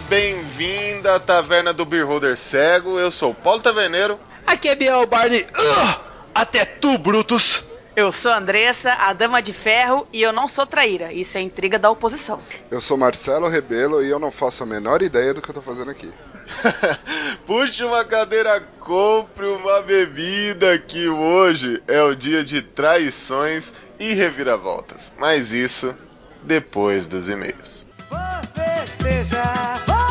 bem-vinda à Taverna do Beholder Cego. Eu sou o Paulo Taverneiro. Aqui é Biel Barney. Uh, até tu, Brutus. Eu sou Andressa, a Dama de Ferro, e eu não sou traíra. Isso é intriga da oposição. Eu sou Marcelo Rebelo e eu não faço a menor ideia do que eu tô fazendo aqui. Puxe uma cadeira, compre uma bebida, que hoje é o dia de traições e reviravoltas. Mas isso depois dos e-mails. Festejar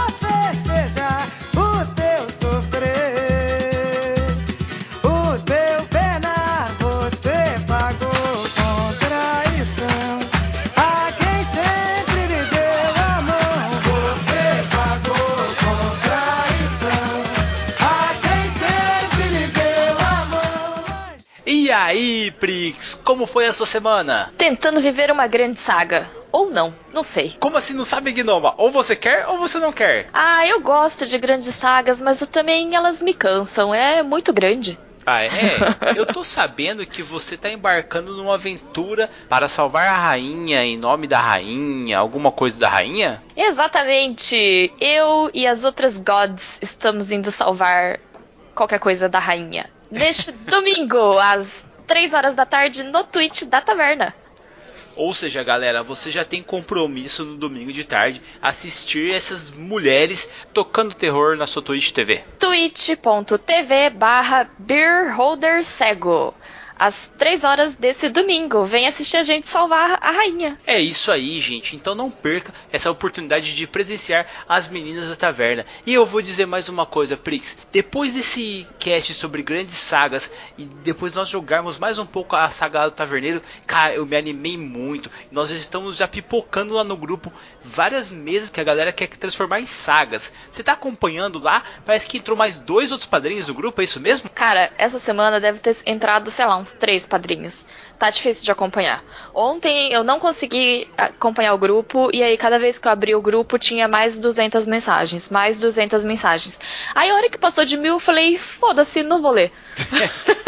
Prix, como foi a sua semana? Tentando viver uma grande saga. Ou não, não sei. Como assim não sabe, Gnoma? Ou você quer ou você não quer? Ah, eu gosto de grandes sagas, mas também elas me cansam. É muito grande. Ah, é? Eu tô sabendo que você tá embarcando numa aventura para salvar a rainha em nome da rainha, alguma coisa da rainha? Exatamente. Eu e as outras gods estamos indo salvar qualquer coisa da rainha. Neste domingo, às 3 horas da tarde, no Twitch da Taverna. Ou seja, galera, você já tem compromisso no domingo de tarde assistir essas mulheres tocando terror na sua Twitch TV. twitch.tv barra beerholdercego às 3 horas desse domingo. Vem assistir a gente salvar a rainha. É isso aí, gente. Então não perca essa oportunidade de presenciar as meninas da taverna. E eu vou dizer mais uma coisa, Prix. Depois desse cast sobre grandes sagas e depois nós jogarmos mais um pouco a saga do taverneiro, cara, eu me animei muito. Nós estamos já pipocando lá no grupo várias mesas que a galera quer transformar em sagas. Você tá acompanhando lá? Parece que entrou mais dois outros padrinhos do grupo, é isso mesmo? Cara, essa semana deve ter entrado, sei lá, uns três padrinhos. Tá difícil de acompanhar. Ontem eu não consegui acompanhar o grupo e aí cada vez que eu abri o grupo tinha mais 200 mensagens, mais 200 mensagens. Aí a hora que passou de mil eu falei, foda-se, não vou ler.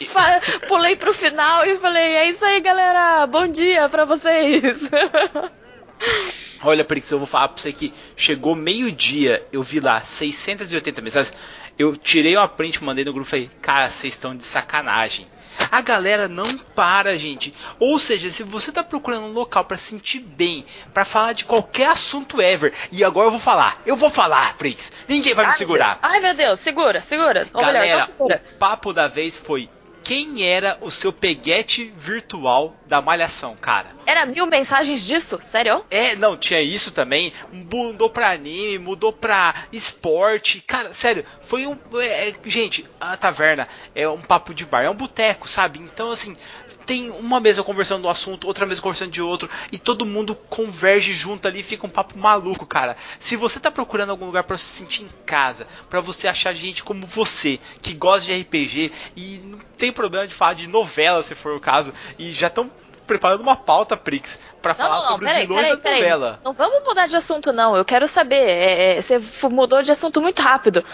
Pulei pro final e falei, é isso aí galera, bom dia pra vocês. Olha, Prix, eu vou falar pra você que chegou meio-dia, eu vi lá 680 mensagens. Eu tirei uma print, mandei no grupo e falei, cara, vocês estão de sacanagem. A galera não para, gente. Ou seja, se você tá procurando um local para sentir bem, para falar de qualquer assunto ever, e agora eu vou falar, eu vou falar, Prix. Ninguém vai Ai, me segurar. Ai, meu Deus, segura, segura. Ou galera, melhor, não segura. o papo da vez foi quem era o seu peguete virtual da malhação, cara? Era mil mensagens disso? Sério? É, não, tinha isso também. Mudou pra anime, mudou pra esporte. Cara, sério, foi um. É, gente, a taverna é um papo de bar, é um boteco, sabe? Então, assim, tem uma mesa conversando do assunto, outra mesa conversando de outro, e todo mundo converge junto ali, fica um papo maluco, cara. Se você tá procurando algum lugar para se sentir em casa, para você achar gente como você, que gosta de RPG e não tem problema de falar de novela, se for o caso, e já estão preparando uma pauta, Prix, para falar não, não, sobre peraí, os vilões peraí, da peraí. novela. Não vamos mudar de assunto, não. Eu quero saber. é, é, você mudou de assunto muito rápido.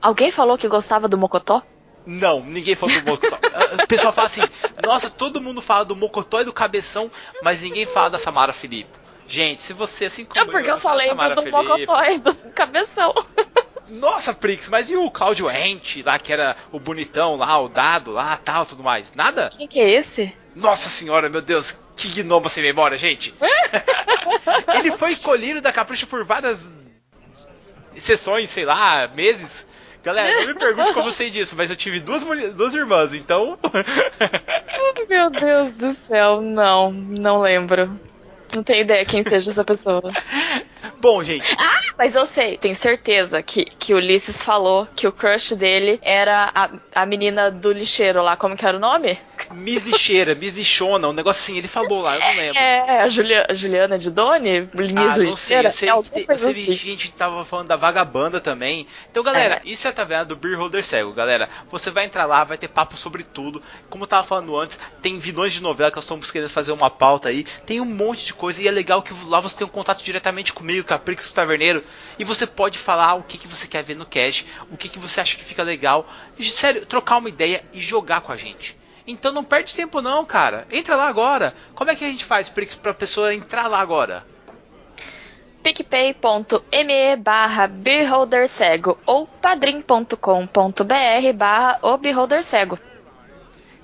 Alguém falou que gostava do Mocotó? Não, ninguém falou do Mocotó. o pessoal fala assim: nossa, todo mundo fala do Mocotó e do Cabeção, mas ninguém fala da Samara Felipe. Gente, se você assim como É porque eu só da lembro do Felipe- Mocotó e do Cabeção. Nossa, Prix, mas e o Cláudio Ente lá, que era o bonitão lá, o dado lá, tal, tudo mais? Nada? Quem que é esse? Nossa senhora, meu Deus, que gnomo sem memória, gente. Ele foi escolhido da Capricho por várias sessões, sei lá, meses. Galera, não me pergunte como eu sei disso, mas eu tive duas, duas irmãs, então. Oh, Meu Deus do céu, não, não lembro. Não tenho ideia quem seja essa pessoa. Bom, gente, Ah, mas eu sei, tenho certeza que, que o Ulisses falou que o crush dele era a, a menina do lixeiro lá, como que era o nome? Miss Lixeira, Miss Lixona, um negócio assim, ele falou lá, eu não lembro. É, a Julia, Juliana de Doni? Miss Ah, não sei, Lixeira? eu sei, é eu sei assim. gente tava falando da vagabanda também. Então, galera, É. isso é a taverna do Beer Holder Cego, galera. Você vai entrar lá, vai ter papo sobre tudo. Como eu tava falando antes, tem vilões de novela que nós estamos querendo fazer uma pauta aí. Tem um monte de coisa e é legal que lá você tem um contato diretamente comigo, com a Prix Taverneiro. E você pode falar o que, que você quer ver no cast, o que, que você acha que fica legal. E, sério, trocar uma ideia e jogar com a gente. Então não perde tempo não, cara. Entra lá agora. Como é que a gente faz, Prix, pra pessoa entrar lá agora? picpay.me barra beholdercego ou padrim.com.br barra o beholdercego.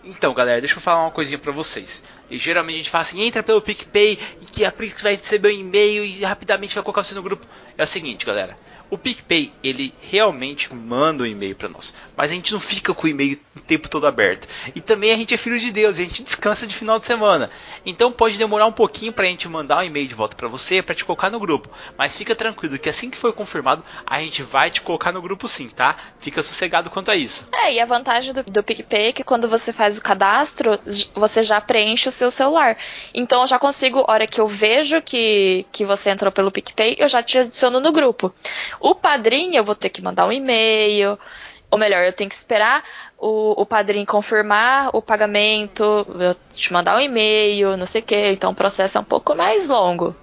Então, galera, deixa eu falar uma coisinha pra vocês. E, geralmente a gente fala assim, entra pelo PicPay e que a Prix vai receber um e-mail e rapidamente vai colocar você no grupo. É o seguinte, galera. O PicPay, ele realmente manda um e-mail para nós, mas a gente não fica com o e-mail o tempo todo aberto. E também a gente é filho de Deus, a gente descansa de final de semana. Então pode demorar um pouquinho para a gente mandar um e-mail de volta para você, para te colocar no grupo. Mas fica tranquilo que assim que for confirmado, a gente vai te colocar no grupo sim, tá? Fica sossegado quanto a isso. É, e a vantagem do, do PicPay é que quando você faz o cadastro, você já preenche o seu celular. Então eu já consigo, hora que eu vejo que, que você entrou pelo PicPay, eu já te adiciono no grupo. O padrinho, eu vou ter que mandar um e-mail. Ou melhor, eu tenho que esperar o, o padrinho confirmar o pagamento, eu te mandar um e-mail, não sei o que. Então o processo é um pouco mais longo.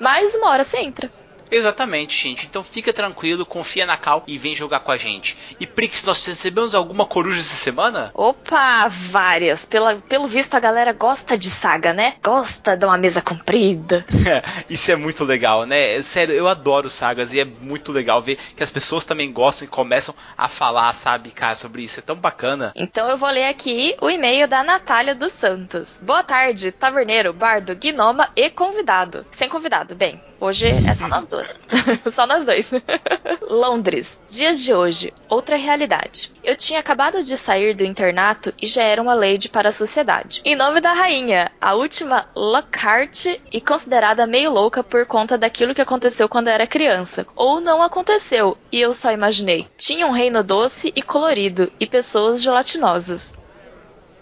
Mas uma hora você entra. Exatamente, gente. Então fica tranquilo, confia na Cal e vem jogar com a gente. E Prix, nós recebemos alguma coruja essa semana? Opa, várias. Pela, pelo visto a galera gosta de saga, né? Gosta de uma mesa comprida. Isso é muito legal, né? Sério, eu adoro sagas e é muito legal ver que as pessoas também gostam e começam a falar, sabe, cara, sobre isso. É tão bacana. Então eu vou ler aqui o e-mail da Natália dos Santos. Boa tarde, taverneiro, bardo, gnoma e convidado. Sem convidado, bem. Hoje é só nós duas. só nós dois. Londres. Dias de hoje. Outra realidade. Eu tinha acabado de sair do internato e já era uma lady para a sociedade. Em nome da rainha, a última Lockhart e considerada meio louca por conta daquilo que aconteceu quando era criança. Ou não aconteceu, e eu só imaginei. Tinha um reino doce e colorido e pessoas gelatinosas.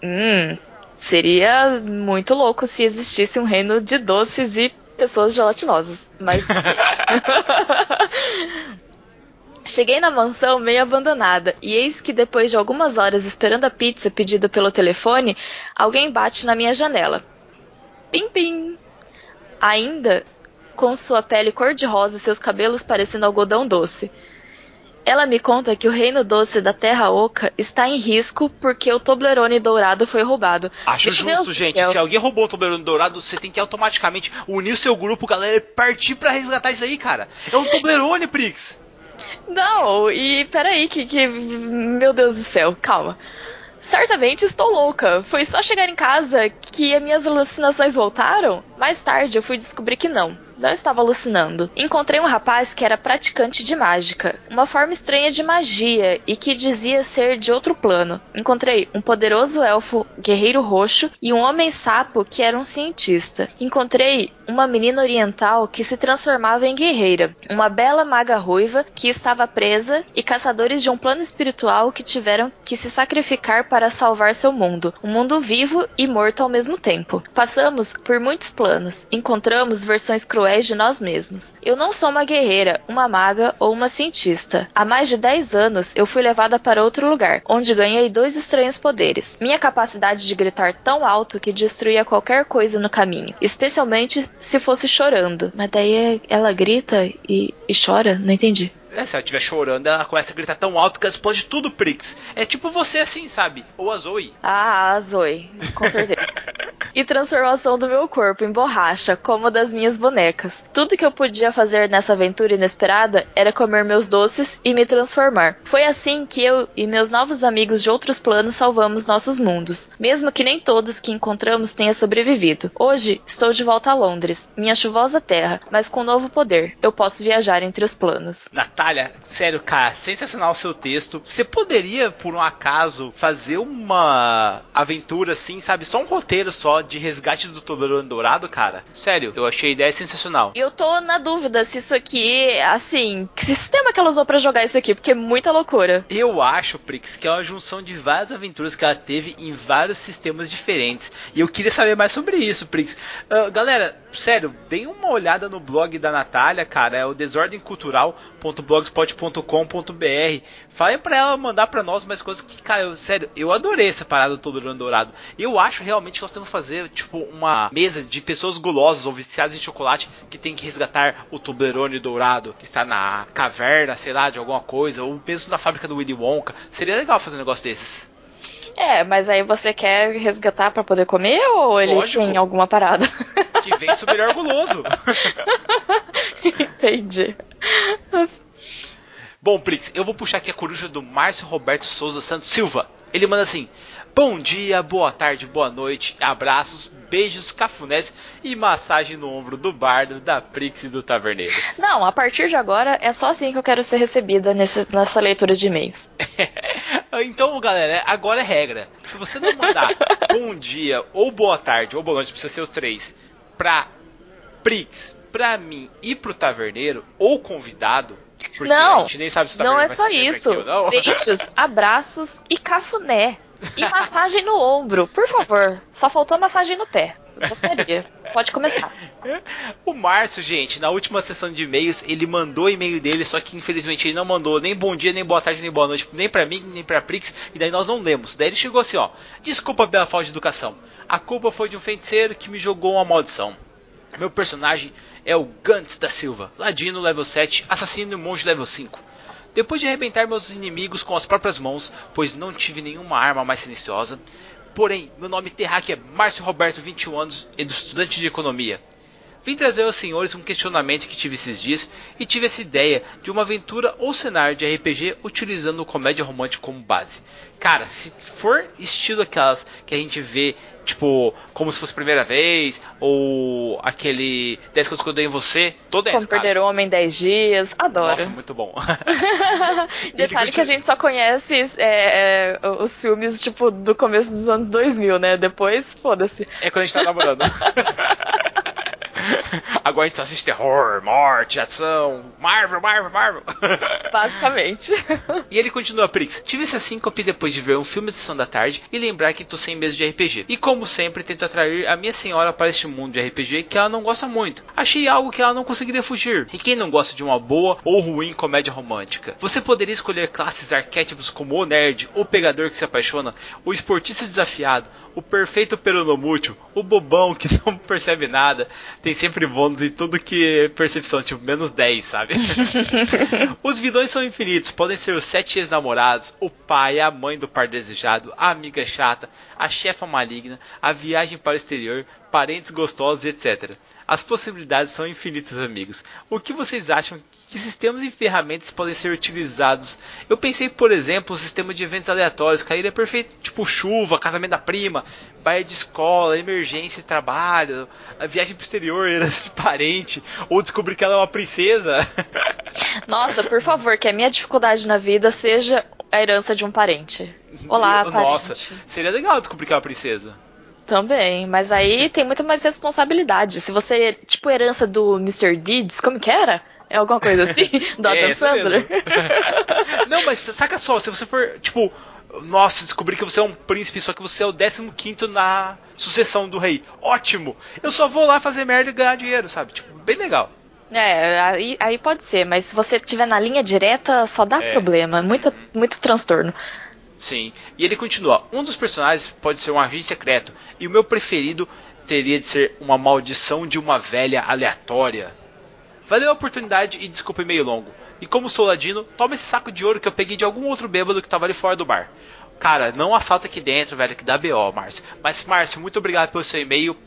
Hum, seria muito louco se existisse um reino de doces e pessoas gelatinosas. Mas. Cheguei na mansão meio abandonada, e eis que depois de algumas horas esperando a pizza pedida pelo telefone, alguém bate na minha janela. Pim pim! Ainda com sua pele cor-de-rosa e seus cabelos parecendo algodão doce. Ela me conta que o reino doce da Terra Oca está em risco porque o Toblerone dourado foi roubado. Acho Meu justo, Deus gente. céu. Se alguém roubou o Toblerone Dourado, você tem que automaticamente unir o seu grupo, galera, e partir pra resgatar isso aí, cara. É um Toblerone, Prix. Não, e peraí, que, que. Meu Deus do céu, calma. Certamente estou louca. Foi só chegar em casa que as minhas alucinações voltaram? Mais tarde eu fui descobrir que não. Não estava alucinando. Encontrei um rapaz que era praticante de mágica, uma forma estranha de magia e que dizia ser de outro plano. Encontrei um poderoso elfo guerreiro roxo e um homem sapo que era um cientista. Encontrei uma menina oriental que se transformava em guerreira, uma bela maga ruiva que estava presa e caçadores de um plano espiritual que tiveram que se sacrificar para salvar seu mundo, um mundo vivo e morto ao mesmo tempo. Passamos por muitos planos, encontramos versões cruéis de nós mesmos. Eu não sou uma guerreira, uma maga ou uma cientista. Há mais de 10 anos eu fui levada para outro lugar, onde ganhei dois estranhos poderes. Minha capacidade de gritar tão alto que destruía qualquer coisa no caminho, especialmente se fosse chorando. Mas daí ela grita e, e chora? Não entendi. É, se ela estiver chorando, ela começa a gritar tão alto que ela explode tudo, Prix. É tipo você assim, sabe? Ou a Zoe. Ah, a Zoe, com certeza. e transformação do meu corpo em borracha, como a das minhas bonecas. Tudo que eu podia fazer nessa aventura inesperada era comer meus doces e me transformar. Foi assim que eu e meus novos amigos de outros planos salvamos nossos mundos, mesmo que nem todos que encontramos tenham sobrevivido. Hoje estou de volta a Londres, minha chuvosa terra, mas com um novo poder. Eu posso viajar entre os planos. Natália, sério, cara, sensacional o seu texto. Você poderia, por um acaso, fazer uma aventura assim, sabe? Só um roteiro só de resgate do Toblerone Dourado, cara? Sério, eu achei a ideia sensacional. Eu tô na dúvida se isso aqui, assim, que sistema que ela usou pra jogar isso aqui, porque é muita loucura. Eu acho, Prix, que é uma junção de várias aventuras que ela teve em vários sistemas diferentes. E eu queria saber mais sobre isso, Prix. Ah, galera, sério, deem uma olhada no blog da Natália, cara. É o desordemcultural.blogspot.com.br. Falem pra ela mandar pra nós mais coisas que, cara, eu, sério, eu adorei essa parada do Toblerone Dourado. Eu acho realmente que nós temos que fazer, tipo, uma mesa de pessoas gulosas ou viciadas em chocolate que tem que resgatar o Toblerone Dourado, que está na caverna, sei lá, de alguma coisa, ou mesmo na fábrica do Willy Wonka. Seria legal fazer um negócio desses. É, mas aí você quer resgatar pra poder comer ou ele Lógico. tem alguma parada? que vence o melhor guloso. Entendi. Bom, Prix, eu vou puxar aqui a coruja do Márcio Roberto Souza Santos Silva. Ele manda assim: Bom dia, boa tarde, boa noite, abraços, beijos, cafunés e massagem no ombro do bardo, da Prix e do Taverneiro. Não, a partir de agora é só assim que eu quero ser recebida nesse, nessa leitura de e-mails. então, galera, agora é regra. Se você não mandar bom dia, ou boa tarde, ou boa noite, precisa ser os três, pra Prix, pra mim e pro Taverneiro, ou convidado, porque não, a gente nem sabe se o não é só isso. aqui ou não. Beijos, abraços e cafuné. E massagem no ombro, por favor. Só faltou massagem no pé. Eu gostaria. Pode começar. O Márcio, gente, na última sessão de e-mails, ele mandou o e-mail dele, só que infelizmente ele não mandou nem bom dia, nem boa tarde, nem boa noite, nem pra mim, nem pra Prix, e daí nós não lemos. Daí ele chegou assim, ó. Desculpa pela falta de educação. A culpa foi de um feiticeiro que me jogou uma maldição. Meu personagem é o Gantz da Silva, ladino level 7, assassino e monge level 5. Depois de arrebentar meus inimigos com as próprias mãos, pois não tive nenhuma arma mais silenciosa. Porém, meu nome terráqueo é Márcio Roberto, 21 anos, e do estudante de economia. Vim trazer aos senhores um questionamento que tive esses dias e tive essa ideia de uma aventura ou cenário de RPG utilizando comédia romântica como base. Cara, se for estilo aquelas que a gente vê, tipo, como se fosse a primeira vez, ou aquele 10 coisas que eu dei em você, tô dentro. Como perder o homem em 10 dias. Adoro. Nossa, muito bom. Detalhe que a gente só conhece é, é, os filmes, tipo, do começo dos anos 2000, né? Depois, foda-se. É quando a gente tá namorando. Agora a gente só assiste terror, morte, ação, Marvel, Marvel, Marvel. Basicamente. E ele continua, Prix. Tive essa síncope depois de ver um filme de sessão da tarde e lembrar que tô sem mesa de RPG. E como sempre, tento atrair a minha senhora para este mundo de RPG que ela não gosta muito. Achei algo que ela não conseguiria fugir. E quem não gosta de uma boa ou ruim comédia romântica? Você poderia escolher classes arquétipos como o nerd, o pegador que se apaixona, o esportista desafiado, o perfeito peronomútil, o bobão que não percebe nada. Tem sempre bônus em tudo que é percepção, tipo menos 10, sabe? Os vilões são infinitos, podem ser os sete ex-namorados, o pai, a mãe do par desejado, a amiga chata, a chefa maligna, a viagem para o exterior, parentes gostosos, etc. As possibilidades são infinitas, amigos. O que vocês acham que sistemas e ferramentas podem ser utilizados? Eu pensei, por exemplo, um sistema de eventos aleatórios, cair é perfeito, tipo chuva, casamento da prima, baia de escola, emergência de trabalho, a viagem pro exterior, herança de parente, ou descobrir que ela é uma princesa. Nossa, por favor, que a minha dificuldade na vida seja a herança de um parente. Olá, parente. Nossa, seria legal descobrir que é uma princesa. Também, mas aí tem muito mais responsabilidade. Se você, tipo, herança do Mr. Deeds, como que era? É alguma coisa assim? Do É, Adam essa Sandler? Não, mas saca só, se você for, tipo, nossa, descobri que você é um príncipe, só que você é o 15 na sucessão do rei. Ótimo! Eu só vou lá fazer merda e ganhar dinheiro, sabe? Tipo, bem legal. É, aí, aí pode ser, mas se você tiver na linha direta, só dá É. problema. Muito, muito transtorno. Sim. E ele continua: um dos personagens pode ser um agente secreto, e o meu preferido teria de ser uma maldição de uma velha aleatória. Valeu a oportunidade e desculpe meio longo. E como sou ladino, toma esse saco de ouro que eu peguei de algum outro bêbado que tava ali fora do bar. Cara, não assalta aqui dentro, velho, que dá BO, Márcio. Mas, Márcio, muito obrigado pelo seu e-mail.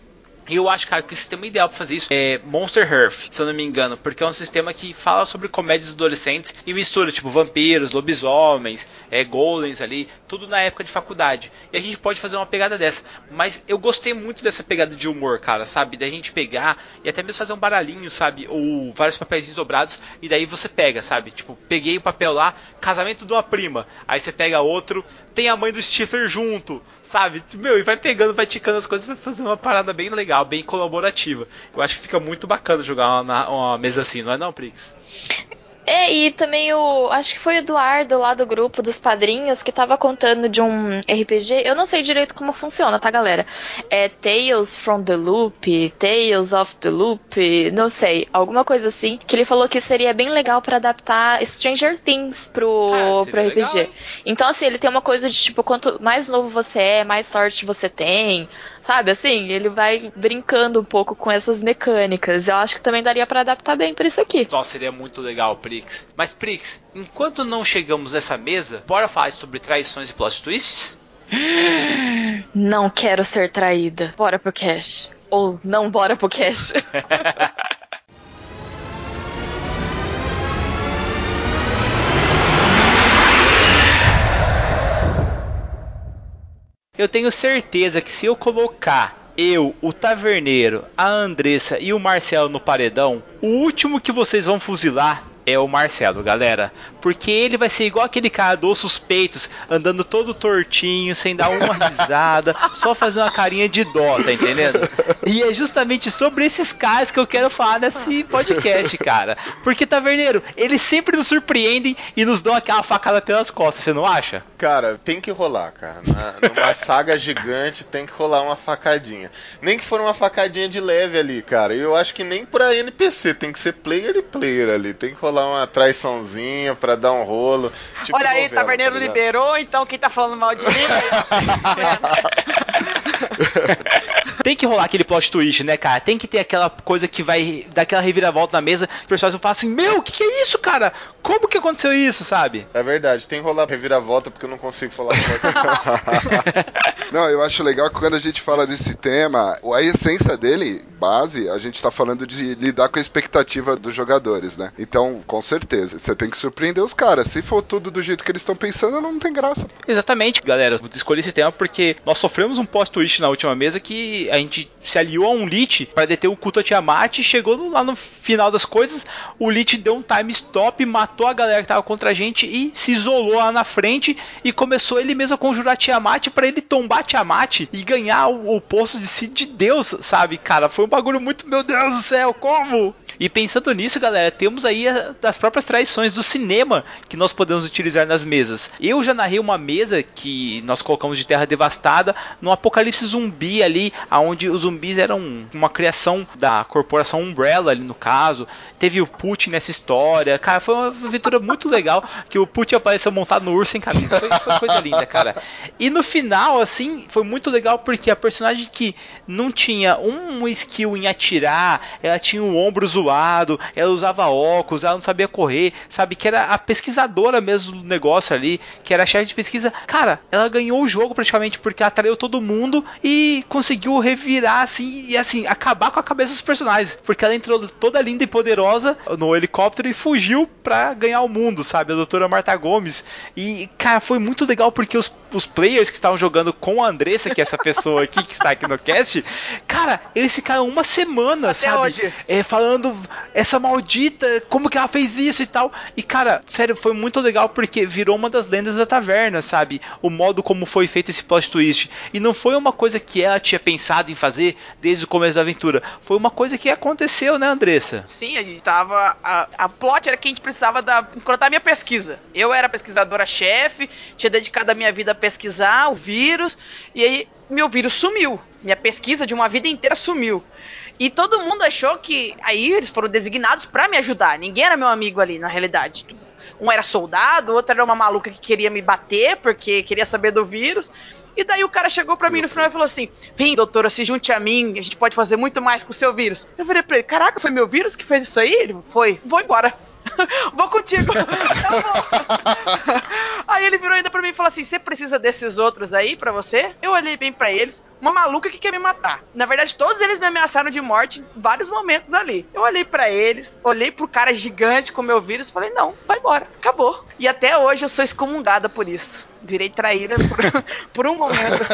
E eu acho, cara, que o sistema ideal para fazer isso é Monster Earth, se eu não me engano, porque é um sistema que fala sobre comédias adolescentes e mistura, tipo, vampiros, lobisomens, é, golems ali, tudo na época de faculdade. E a gente pode fazer uma pegada dessa. Mas eu gostei muito dessa pegada de humor, cara, sabe? Da gente pegar e até mesmo fazer um baralhinho, sabe? Ou vários papéis dobrados, e daí você pega, sabe? Tipo, peguei o papel lá, casamento de uma prima. Aí você pega outro, tem a mãe do Stifler junto, sabe? Meu, e vai pegando, vai ticando as coisas, vai fazer uma parada bem legal, bem colaborativa. Eu acho que fica muito bacana jogar uma, uma mesa assim, não é não, Prix? É, e também o. Acho que foi o Eduardo lá do grupo dos padrinhos que tava contando de um RPG. Eu não sei direito como funciona, tá, galera? É Tales from the Loop, Tales of the Loop, não sei, alguma coisa assim. Que ele falou que seria bem legal pra adaptar Stranger Things pro, seria pro RPG. legal, então, assim, ele tem uma coisa de tipo, quanto mais novo você é, mais sorte você tem. Sabe, assim, ele vai brincando um pouco com essas mecânicas. Eu acho que também daria pra adaptar bem pra isso aqui. Nossa, seria muito legal, Prix. Mas, Prix, enquanto não chegamos nessa mesa, bora falar sobre traições e plot twists? Não quero ser traída. Bora pro cash. ou não bora pro cash. Eu tenho certeza que se eu colocar eu, o Taverneiro, a Andressa e o Marcelo no paredão, o último que vocês vão fuzilar é o Marcelo, galera. Porque ele vai ser igual aquele cara dos suspeitos, andando todo tortinho, sem dar uma risada, só fazer uma carinha de dó, tá entendendo? E é justamente sobre esses caras que eu quero falar nesse podcast, cara. Porque, Taverneiro, eles sempre nos surpreendem e nos dão aquela facada pelas costas, você não acha? Cara, tem que rolar, cara. Na, numa saga gigante tem que rolar uma facadinha. Nem que for uma facadinha de leve ali, cara. Eu acho que nem pra NPC, tem que ser player e player ali. Tem que rolar uma traiçãozinha pra dar um rolo. Tipo Olha aí, novela, Taverneiro tá liberou, então quem tá falando mal de mim. Tem que rolar aquele plot twist, né, cara? Tem que ter aquela coisa que vai dar aquela reviravolta na mesa, os pessoas vão falar assim: Meu, o que, que é isso, cara? Como que aconteceu isso, sabe? É verdade, tem que rolar reviravolta porque eu não consigo falar. Não, eu acho legal que quando a gente fala desse tema, a essência dele, base, a gente tá falando de lidar com a expectativa dos jogadores, né? Então, com certeza, você tem que surpreender os caras. Se for tudo do jeito que eles estão pensando, não tem graça. Exatamente, galera. Eu escolhi esse tema porque nós sofremos um plot twist na última mesa que a gente se aliou a um Lich para deter o culto a Tiamat e chegou lá no final das coisas, o Lich deu um time stop, matou a galera que tava contra a gente e se isolou lá na frente e começou ele mesmo a conjurar Tiamat para ele tombar Tiamat e ganhar o, o posto de si de Deus, sabe? Cara, foi um bagulho muito, meu Deus do céu, como? E pensando nisso, galera, temos aí as próprias traições do cinema que nós podemos utilizar nas mesas. Eu já narrei uma mesa que nós colocamos de terra devastada no apocalipse zumbi ali, onde os zumbis eram uma criação da corporação Umbrella ali no caso. Teve o Putin nessa história. Cara, foi uma aventura muito legal que o Putin apareceu montado no urso sem camisa. Foi, foi coisa linda, cara. E no final, assim, foi muito legal porque a personagem que não tinha um skill em atirar, ela tinha o ombro zoado, ela usava óculos, ela não sabia correr, sabe? Que era a pesquisadora mesmo do negócio ali, que era a chefe de pesquisa. Cara, ela ganhou o jogo praticamente porque atraiu todo mundo e conseguiu revirar assim e assim, acabar com a cabeça dos personagens. Porque ela entrou toda linda e poderosa no helicóptero e fugiu pra ganhar o mundo, sabe? A doutora Marta Gomes. E, cara, foi muito legal porque os, os players que estavam jogando com a Andressa, que é essa pessoa aqui que está aqui no cast, cara, eles ficaram uma semana, Até sabe? hoje. É, falando essa maldita, como que ela fez isso e tal. E cara, sério, foi muito legal porque virou uma das lendas da taverna, sabe? O modo como foi feito esse plot twist. E não foi uma coisa que ela tinha pensado em fazer desde o começo da aventura. Foi uma coisa que aconteceu, né, Andressa? Sim, a gente tava. A, a plot era que a gente precisava da, encontrar minha pesquisa. Eu era pesquisadora-chefe, tinha dedicado a minha vida a pesquisar o vírus, e aí meu vírus sumiu. Minha pesquisa de uma vida inteira sumiu. E todo mundo achou que. Aí eles foram designados pra me ajudar. Ninguém era meu amigo ali, na realidade. Um era soldado, o outro era uma maluca que queria me bater porque queria saber do vírus. E daí o cara chegou pra mim no final e falou assim: Vem, doutora, se junte a mim, a gente pode fazer muito mais com o seu vírus. Eu falei pra ele: Caraca, foi meu vírus que fez isso aí? Ele foi, vou embora. vou contigo. Aí ele virou ainda pra mim e falou assim: Você precisa desses outros aí pra você? Eu olhei bem pra eles. Uma maluca que quer me matar. Na verdade, todos eles me ameaçaram de morte em vários momentos ali. Eu olhei pra eles, olhei pro cara gigante com meu vírus e falei: Não, vai embora, acabou. E até hoje eu sou excomungada por isso. Virei traíra por, por um momento.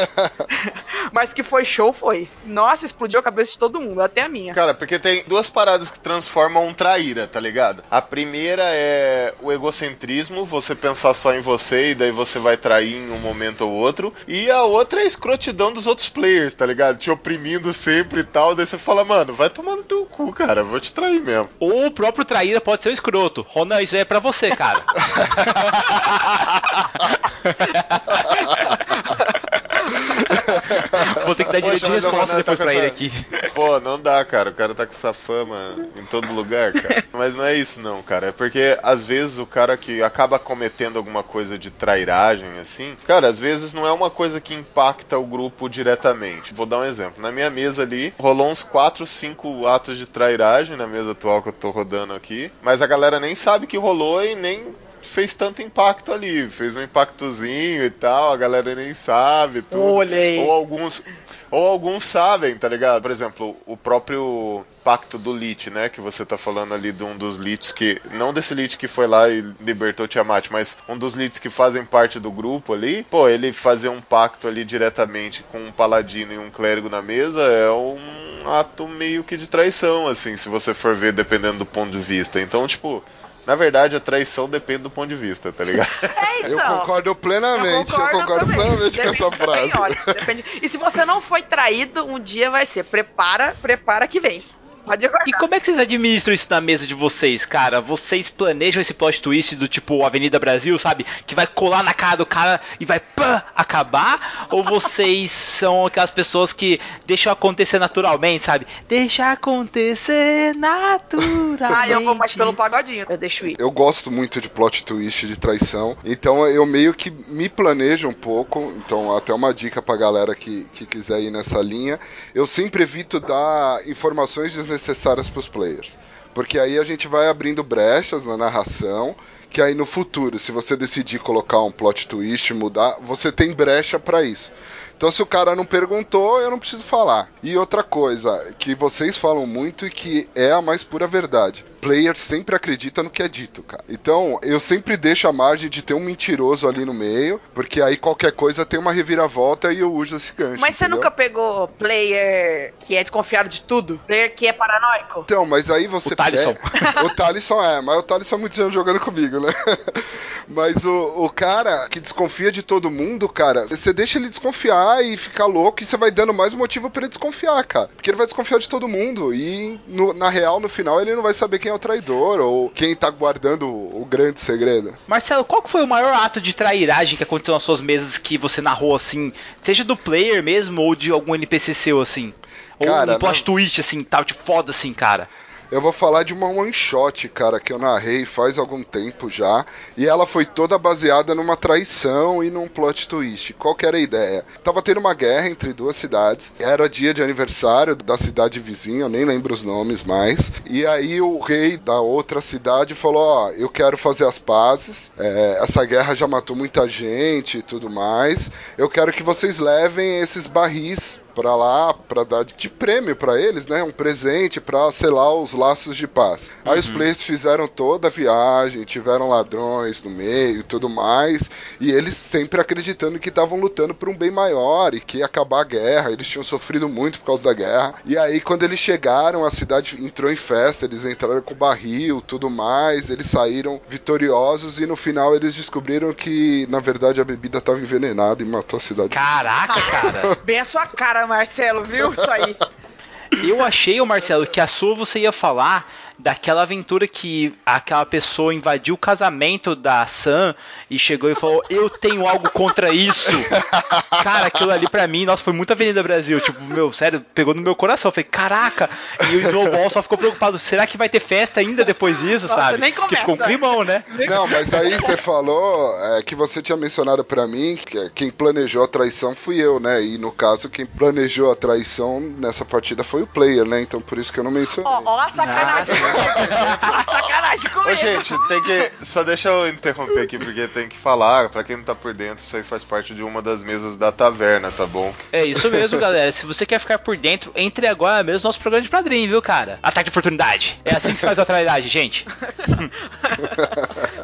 Mas que foi show, foi. Nossa, explodiu a cabeça de todo mundo, até a minha. Cara, porque tem duas paradas que transformam um traíra, tá ligado? A primeira é o egocentrismo, você pensar só em você e daí você vai trair em um momento ou outro. E a outra é a escrotidão dos outros players, tá ligado? Te oprimindo sempre e tal. Daí você fala, mano, vai tomar no teu cu, cara, vou te trair mesmo. Ou o próprio traíra pode ser o escroto. Ronan, isso é pra você, cara. Vou ter que dar direito de Poxa, o resposta depois tá pra com ele essa- aqui. Pô, não dá, cara. O cara tá com essa fama em todo lugar, cara. Mas não é isso, não, cara. É porque às vezes o cara que acaba cometendo alguma coisa de trairagem, assim, cara, às vezes não é uma coisa que impacta o grupo diretamente. Vou dar um exemplo. Na minha mesa ali, rolou uns 4, 5 atos de trairagem na mesa atual que eu tô rodando aqui. Mas a galera nem sabe que rolou e nem fez tanto impacto ali. Fez um impactozinho e tal, a galera nem sabe. Tudo. Olhei. Ou alguns. Ou alguns sabem, tá ligado? Por exemplo, o próprio pacto do Lich, né? Que você tá falando ali de um dos Lichs que. Não desse Lich que foi lá e libertou Tiamat, mas um dos Lichs que fazem parte do grupo ali. Pô, ele fazer um pacto ali diretamente com um paladino e um clérigo na mesa é um ato meio que de traição, assim, se você for ver dependendo do ponto de vista. Então, tipo. Na verdade, a traição depende do ponto de vista, tá ligado? É, Eu então. concordo plenamente, eu concordo concordo, também. plenamente com essa Depende frase. olha, depende. E se você não foi traído, um dia vai ser. Prepara, prepara que vem. Pode aguardar. E como é que vocês administram isso na mesa de vocês, cara? Vocês planejam esse plot twist do tipo Avenida Brasil, sabe? Que vai colar na cara do cara e vai pã, acabar? Ou vocês são aquelas pessoas que deixam acontecer naturalmente, sabe? Deixa acontecer naturalmente. Ah, eu vou mais pelo pagodinho. Eu deixo ir. Eu gosto muito de plot twist, de traição. Então eu meio que me planejo um pouco. Então, até uma dica pra galera que, que quiser ir nessa linha. Eu sempre evito dar informações desnecessárias pros players. Porque aí a gente vai abrindo brechas na narração. Que aí no futuro, se você decidir colocar um plot twist, mudar, você tem brecha pra isso. Então, se o cara não perguntou, eu não preciso falar. E outra coisa que vocês falam muito e que é a mais pura verdade: player sempre acredita no que é dito, cara. Então, eu sempre deixo a margem de ter um mentiroso ali no meio, porque aí qualquer coisa tem uma reviravolta e eu uso esse gancho. Mas você entendeu? nunca pegou player que é desconfiado de tudo? Player que é paranoico? Então, mas aí você. O Talisson. pega- o Talisson é, mas o Talisson é muito anos jogando comigo, né? Mas o, o cara que desconfia de todo mundo, cara, você deixa ele desconfiar e ficar louco e você vai dando mais motivo pra ele desconfiar, cara. Porque ele vai desconfiar de todo mundo e no- na real, no final, ele não vai saber quem é o traidor ou quem tá guardando o, grande segredo. Marcelo, qual que foi o maior ato de trairagem que aconteceu nas suas mesas que você narrou assim? Seja do player mesmo ou de algum NPC seu assim? Ou Cara, um plot não- twist assim, tal de foda assim, cara? Eu vou falar de uma one shot, cara, que eu narrei faz algum tempo já. E ela foi toda baseada numa traição e num plot twist. Qual que era a ideia? Tava tendo uma guerra entre duas cidades. Era dia de aniversário da cidade vizinha, eu nem lembro os nomes mais. E aí o rei da outra cidade falou: Ó, eu quero fazer as pazes. É, essa guerra já matou muita gente e tudo mais. Eu quero que vocês levem esses barris pra lá pra dar de prêmio pra eles, né? Um presente pra selar os laços de paz. Aí os players fizeram toda a viagem, tiveram ladrões no meio e tudo mais, e eles sempre acreditando que estavam lutando por um bem maior e que ia acabar a guerra. Eles tinham sofrido muito por causa da guerra. E aí quando eles chegaram, a cidade entrou em festa, eles entraram com barril, tudo mais, eles saíram vitoriosos e no final eles descobriram que na verdade a bebida estava envenenada e matou a cidade. Caraca, cara. Bem a sua cara, Marcelo, viu? Isso aí. Eu achei, Marcelo, que a sua você ia falar daquela aventura que aquela pessoa invadiu o casamento da Sam e chegou e falou: Eu tenho algo contra isso. Cara, aquilo ali pra mim, nossa, foi muito Avenida Brasil. Tipo, meu, sério, pegou no meu coração. Eu falei, caraca. E o Snowball só ficou preocupado: será que vai ter festa ainda depois disso, Nossa, sabe? nem Porque ficou um começa. climão, né? Não, mas aí você falou é, que você tinha mencionado pra mim que quem planejou a traição fui eu, né? E no caso, quem planejou a traição nessa partida foi o player, né? Então por isso que eu não mencionei. Ó, ó a sacanagem. Ó a sacanagem comigo. Ô, gente, tem que. Só deixa eu interromper aqui, porque tem que falar, pra quem não tá por dentro, isso aí faz parte de uma das mesas da taverna, tá bom? É isso mesmo, galera. Se você quer ficar por dentro, entre agora mesmo no nosso programa de padrinho, viu, cara? Ataque de oportunidade. É assim que se faz a trairagem, gente.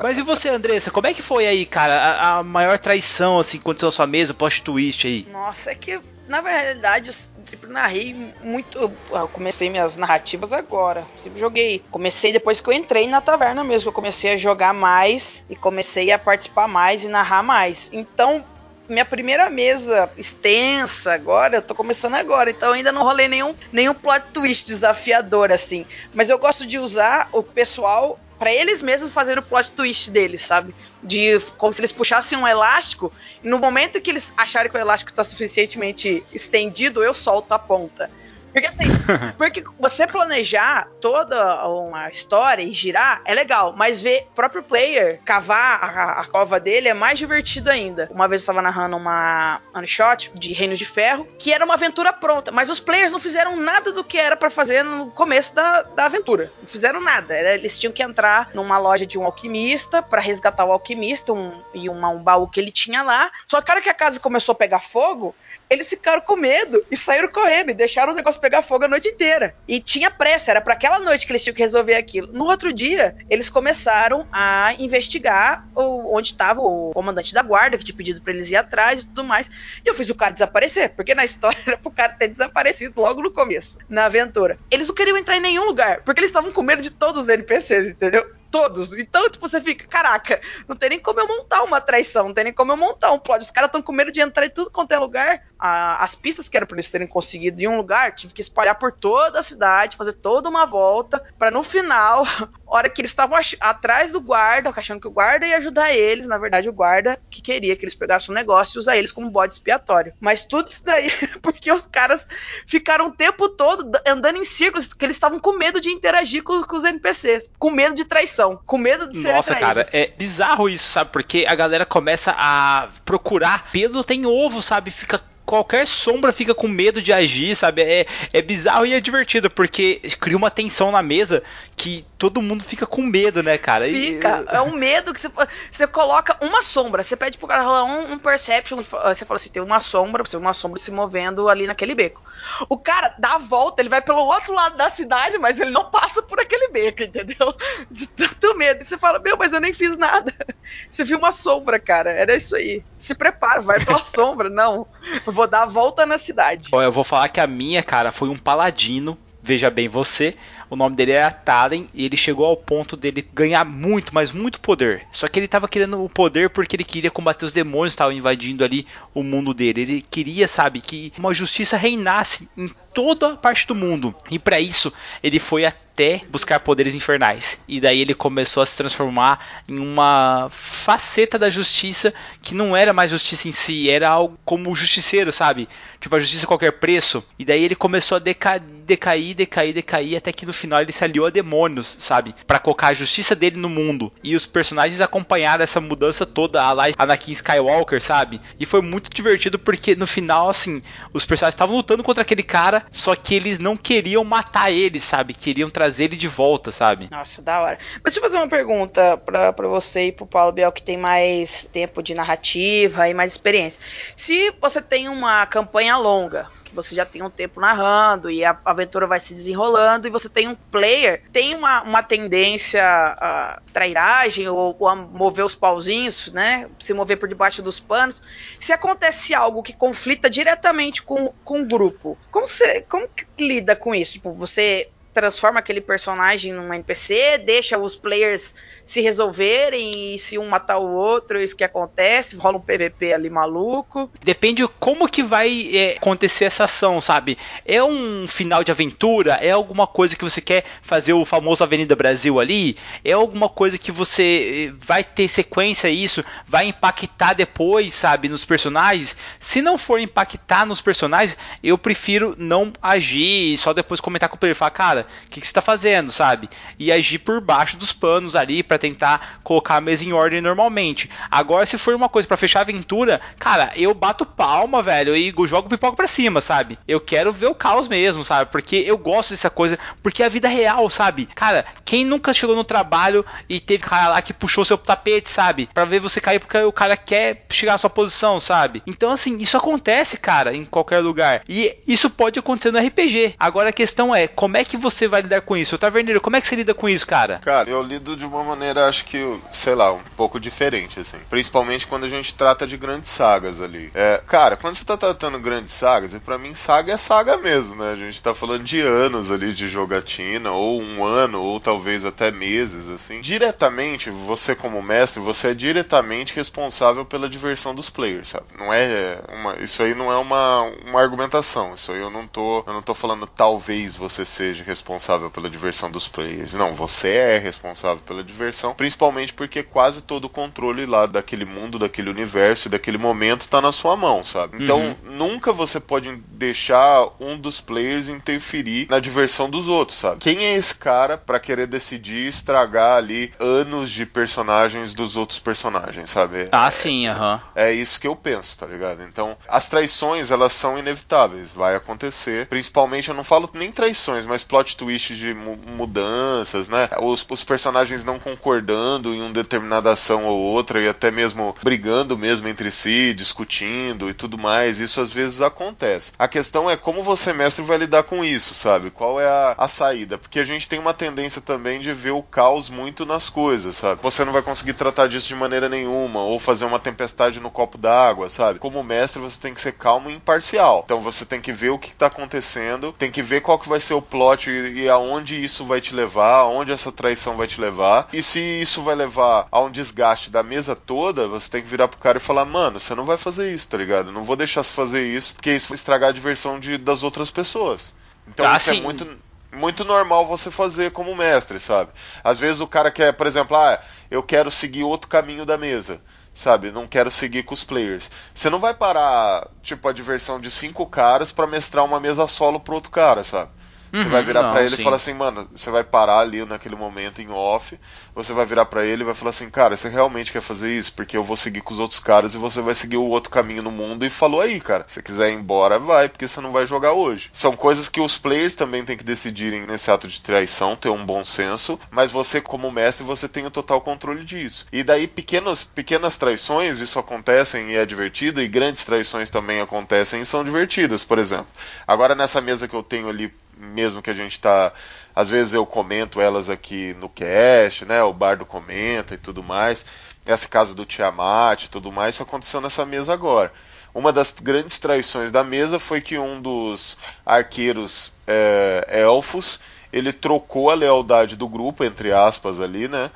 Mas e você, Andressa? Como é que foi aí, cara? A, a maior traição, assim, que aconteceu na sua mesa, post twist aí? Nossa, é que na verdade eu sempre narrei muito. Eu comecei minhas narrativas agora. Sempre joguei. Comecei depois que eu entrei na taverna mesmo. Eu comecei a jogar mais e comecei a participar mais e narrar mais. Então. Minha primeira mesa extensa agora, eu tô começando agora, então ainda não rolei nenhum, nenhum plot twist desafiador assim. Mas eu gosto de usar o pessoal pra eles mesmos fazerem o plot twist deles, sabe? De como se eles puxassem um elástico e no momento que eles acharem que o elástico tá suficientemente estendido, eu solto a ponta. Porque assim, porque você planejar toda uma história e girar é legal, mas ver o próprio player cavar a, a cova dele é mais divertido ainda. Uma vez eu tava narrando uma one shot de Reinos de Ferro, que era uma aventura pronta, mas os players não fizeram nada do que era para fazer no começo da, da aventura. Não fizeram nada. Era, eles tinham que entrar numa loja de um alquimista para resgatar o alquimista um, e uma, um baú que ele tinha lá. Só que a hora que a casa começou a pegar fogo, eles ficaram com medo e saíram correndo e deixaram o negócio pegar fogo a noite inteira. E tinha pressa, era para aquela noite que eles tinham que resolver aquilo. No outro dia, eles começaram a investigar o, onde estava o comandante da guarda, que tinha pedido para eles ir atrás e tudo mais. E eu fiz o cara desaparecer, porque na história era pro cara ter desaparecido logo no começo, na aventura. Eles não queriam entrar em nenhum lugar, porque eles estavam com medo de todos os NPCs, entendeu? Todos. Então, tipo, você fica, caraca, não tem nem como eu montar uma traição, não tem nem como eu montar um plot. Os caras estão com medo de entrar em tudo quanto é lugar. A, as pistas que era pra eles terem conseguido em um lugar, tive que espalhar por toda a cidade, fazer toda uma volta, para no final, hora que eles estavam atrás do guarda, achando que o guarda ia ajudar eles, na verdade o guarda que queria que eles pegassem o um negócio e usar eles como bode expiatório. Mas tudo isso daí porque os caras ficaram o tempo todo andando em círculos, que eles estavam com medo de interagir com, com os NPCs, com medo de traição com medo de ser Nossa, cara, é bizarro isso, sabe? Porque a galera começa a procurar. Pedro tem ovo, sabe? Fica qualquer sombra fica com medo de agir, sabe? É, é bizarro e é divertido, porque cria uma tensão na mesa que todo mundo fica com medo, né, cara? Fica, e... é um medo que você, você coloca uma sombra, você pede pro cara rolar um, um perception, você fala assim, tem uma sombra, você uma sombra se movendo ali naquele beco. O cara dá a volta, ele vai pelo outro lado da cidade, mas ele não passa por aquele beco, entendeu? De tanto medo. E você fala, meu, mas eu nem fiz nada. Você viu uma sombra, cara, era isso aí. Se prepara, vai pela sombra, não. Vou dar a volta na cidade. Olha, eu vou falar que a minha, cara, foi um paladino. Veja bem você, o nome dele era Talen e ele chegou ao ponto dele ganhar muito, mas muito poder. Só que ele estava querendo o poder porque ele queria combater os demônios que estavam invadindo ali o mundo dele. Ele queria, sabe, que uma justiça reinasse em toda parte do mundo. E para isso, ele foi até buscar poderes infernais. E daí ele começou a se transformar em uma faceta da justiça que não era mais justiça em si, era algo como justiceiro, sabe? Tipo a justiça a qualquer preço. E daí ele começou a decair, decair, decair, decair, até que no final ele se aliou a demônios, sabe? Para colocar a justiça dele no mundo. E os personagens acompanharam essa mudança toda, a lá Anakin Skywalker, sabe? E foi muito divertido porque no final, assim, os personagens estavam lutando contra aquele cara, só que eles não queriam matar ele, sabe? Queriam trazer ele de volta, sabe? Nossa, da hora. Mas deixa eu fazer uma pergunta pra, pra você e pro Paulo Biel, que tem mais tempo de narrativa e mais experiência. Se você tem uma campanha longa, que você já tem um tempo narrando e a aventura vai se desenrolando e você tem um player, tem uma, uma tendência a trairagem ou, ou, a mover os pauzinhos, né? Se mover por debaixo dos panos. Se acontece algo que conflita diretamente com, com o grupo, como você como lida com isso? Tipo, você transforma aquele personagem num NPC, deixa os players se resolverem e se um matar o outro, isso que acontece, rola um PVP ali maluco. Depende como que vai é, acontecer essa ação, sabe? É um final de aventura? É alguma coisa que você quer fazer o famoso Avenida Brasil ali? É alguma coisa que você é, vai ter sequência isso? Vai impactar depois, sabe, nos personagens? Se não for impactar nos personagens, eu prefiro não agir e só depois comentar com o player e falar, cara, o que, que você tá fazendo, sabe? E agir por baixo dos panos ali para tentar colocar a mesa em ordem normalmente. Agora, se for uma coisa para fechar a aventura, cara, eu bato palma, velho, e jogo pipoca pra cima, sabe? Eu quero ver o caos mesmo, sabe? Porque eu gosto dessa coisa, porque é a vida real, sabe? Cara, quem nunca chegou no trabalho e teve cara lá que puxou seu tapete, sabe? Para ver você cair porque o cara quer chegar à sua posição, sabe? Então, assim, isso acontece, cara, em qualquer lugar. E isso pode acontecer no RPG. Agora a questão é, como é que você vai lidar com isso? O Taverneiro, como é que você lida com isso, cara? Cara, eu lido de uma maneira maneira, acho que, sei lá, um pouco diferente, assim. Principalmente quando a gente trata de grandes sagas ali. É, cara, quando você tá tratando grandes sagas, e para mim saga é saga mesmo, né? A gente tá falando de anos ali de jogatina, ou um ano, ou talvez até meses, assim. Diretamente, você como mestre, você é diretamente responsável pela diversão dos players, sabe? Não é uma, isso aí não é uma, uma argumentação. Isso aí eu não tô, eu não tô falando talvez você seja responsável pela diversão dos players. Não, você é responsável pela diversão principalmente porque quase todo o controle lá daquele mundo, daquele universo, daquele momento tá na sua mão, sabe? Então, uhum. nunca você pode deixar um dos players interferir na diversão dos outros, sabe? Quem é esse cara para querer decidir estragar ali anos de personagens dos outros personagens, sabe? Ah, é, sim, aham. Uhum. É isso que eu penso, tá ligado? Então, as traições, elas são inevitáveis, vai acontecer. Principalmente, eu não falo nem traições, mas plot twists de mudanças, né? Os, os personagens não concordando em uma determinada ação ou outra e até mesmo brigando mesmo entre si, discutindo e tudo mais. Isso às vezes acontece. A questão é como você, mestre, vai lidar com isso, sabe? Qual é a, a saída? Porque a gente tem uma tendência também de ver o caos muito nas coisas, sabe? Você não vai conseguir tratar disso de maneira nenhuma, ou fazer uma tempestade no copo d'água, sabe? Como mestre, você tem que ser calmo e imparcial. Então você tem que ver o que está acontecendo, tem que ver qual que vai ser o plot e, e aonde isso vai te levar, aonde essa traição vai te levar. E se isso vai levar a um desgaste da mesa toda, você tem que virar pro cara e falar: mano, você não vai fazer isso, tá ligado? Não vou deixar você fazer isso, porque isso vai estragar a diversão de, das outras pessoas. Então ah, isso é sim. é muito, muito normal você fazer como mestre, sabe? Às vezes o cara quer, por exemplo, ah, eu quero seguir outro caminho da mesa sabe? Não quero seguir com os players. Você não vai parar, tipo, a diversão de cinco caras para mestrar uma mesa solo pro outro cara, sabe? Você vai virar para ele sim. e falar assim, mano, você vai parar ali naquele momento em off, você vai virar para ele e vai falar assim, cara, você realmente quer fazer isso? Porque eu vou seguir com os outros caras e você vai seguir o outro caminho no mundo e falou aí, cara. Se quiser ir embora, vai, porque você não vai jogar hoje. São coisas que os players também têm que decidirem nesse ato de traição, ter um bom senso, mas você como mestre, você tem o total controle disso. E daí pequenas pequenas traições, isso acontecem e é divertido, e grandes traições também acontecem e são divertidas, por exemplo. Agora nessa mesa que eu tenho ali mesmo que a gente está. Às vezes eu comento elas aqui no cast, né? O Bardo comenta e tudo mais. Esse caso do Tiamat e tudo mais, isso aconteceu nessa mesa agora. Uma das grandes traições da mesa foi que um dos arqueiros é, elfos ele trocou a lealdade do grupo, entre aspas, ali, né?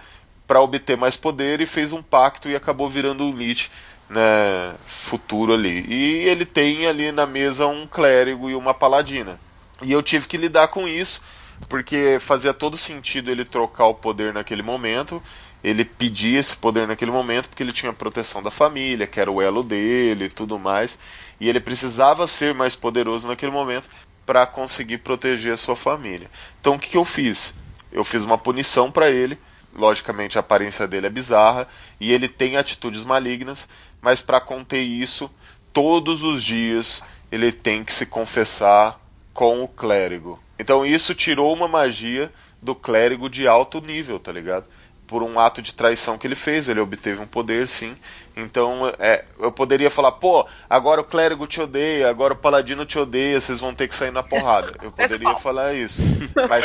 Para obter mais poder e fez um pacto e acabou virando um Lich né, futuro ali. E ele tem ali na mesa um clérigo e uma paladina. E eu tive que lidar com isso, porque fazia todo sentido ele trocar o poder naquele momento. Ele pedia esse poder naquele momento porque ele tinha proteção da família, que era o elo dele e tudo mais. E ele precisava ser mais poderoso naquele momento para conseguir proteger a sua família. Então o que, que eu fiz? Eu fiz uma punição para ele. Logicamente a aparência dele é bizarra e ele tem atitudes malignas, mas para conter isso, todos os dias ele tem que se confessar com o clérigo. Então isso tirou uma magia do clérigo de alto nível, tá ligado? Por um ato de traição que ele fez, ele obteve um poder, sim. Então, é, eu poderia falar, pô, agora o clérigo te odeia, agora o paladino te odeia, vocês vão ter que sair na porrada. Eu poderia falar isso. Mas,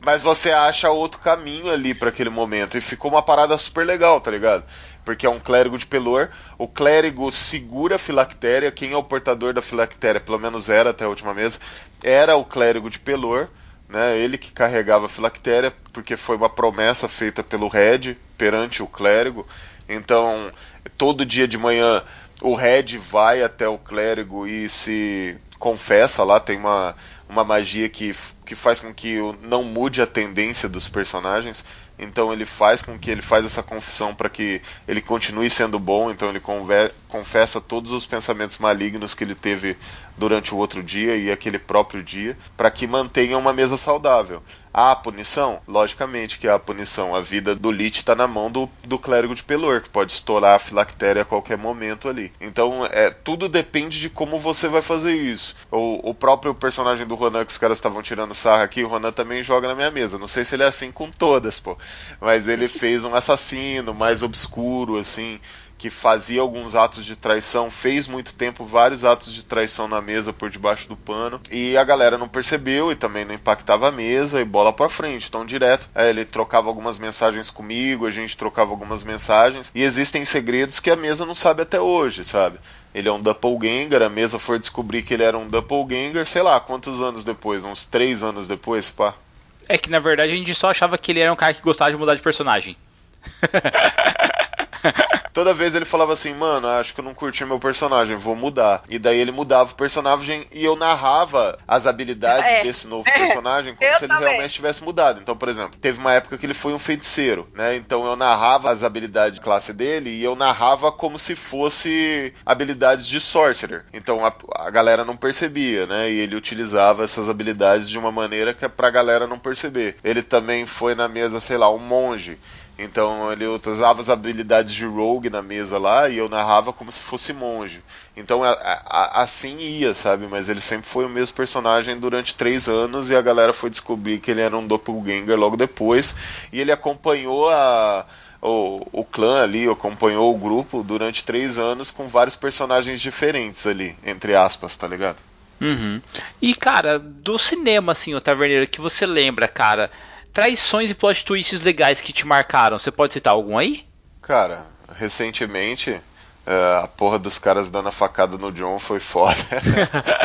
mas você acha outro caminho ali para aquele momento. E ficou uma parada super legal, tá ligado? Porque é um clérigo de Pelor. O clérigo segura a filactéria. Quem é o portador da filactéria, pelo menos era até a última mesa, era o clérigo de Pelor. Né, ele que carregava a filactéria, porque foi uma promessa feita pelo Red perante o clérigo. Então, todo dia de manhã o Red vai até o clérigo e se confessa lá, tem uma, uma magia que, que faz com que não mude a tendência dos personagens. Então ele faz com que ele faz essa confissão para que ele continue sendo bom. Então ele confessa todos os pensamentos malignos que ele teve durante o outro dia e aquele próprio dia, para que mantenha uma mesa saudável. Há punição? Logicamente que há punição. A vida do Lich está na mão do, do clérigo de Pelor, que pode estourar a filactéria a qualquer momento ali. Então, é, tudo depende de como você vai fazer isso. O, o próprio personagem do Ronan que os caras estavam tirando sarra aqui, o Ronan também joga na minha mesa. Não sei se ele é assim com todas, pô. Mas ele fez um assassino mais obscuro, assim que fazia alguns atos de traição, fez muito tempo vários atos de traição na mesa por debaixo do pano, e a galera não percebeu e também não impactava a mesa e bola para frente. Então, direto, é, ele trocava algumas mensagens comigo, a gente trocava algumas mensagens, e existem segredos que a mesa não sabe até hoje, sabe? Ele é um doppelganger, a mesa foi descobrir que ele era um doppelganger, sei lá, quantos anos depois? Uns três anos depois, pá. É que na verdade a gente só achava que ele era um cara que gostava de mudar de personagem. Toda vez ele falava assim, mano, acho que eu não curti meu personagem, vou mudar. E daí ele mudava o personagem e eu narrava as habilidades É. desse novo É. personagem como Eu se ele também. realmente tivesse mudado. Então, por exemplo, teve uma época que ele foi um feiticeiro, né? Então eu narrava as habilidades de classe dele e eu narrava como se fosse habilidades de sorcerer. Então a, a galera não percebia, né? E ele utilizava essas habilidades de uma maneira que é pra galera não perceber. Ele também foi na mesa, sei lá, um monge. Então ele usava as habilidades de rogue na mesa lá e eu narrava como se fosse monge. Então a- a- assim ia, sabe? Mas ele sempre foi o mesmo personagem durante três anos e a galera foi descobrir que ele era um doppelganger logo depois. E ele acompanhou a, o, o clã ali, acompanhou o grupo durante três anos com vários personagens diferentes ali, entre aspas, tá ligado? Uhum. E, cara, do cinema, assim, o Taverneiro, que você lembra, cara, traições e plot twists legais que te marcaram, você pode citar algum aí? Cara, recentemente é, a porra dos caras dando a facada no John foi foda.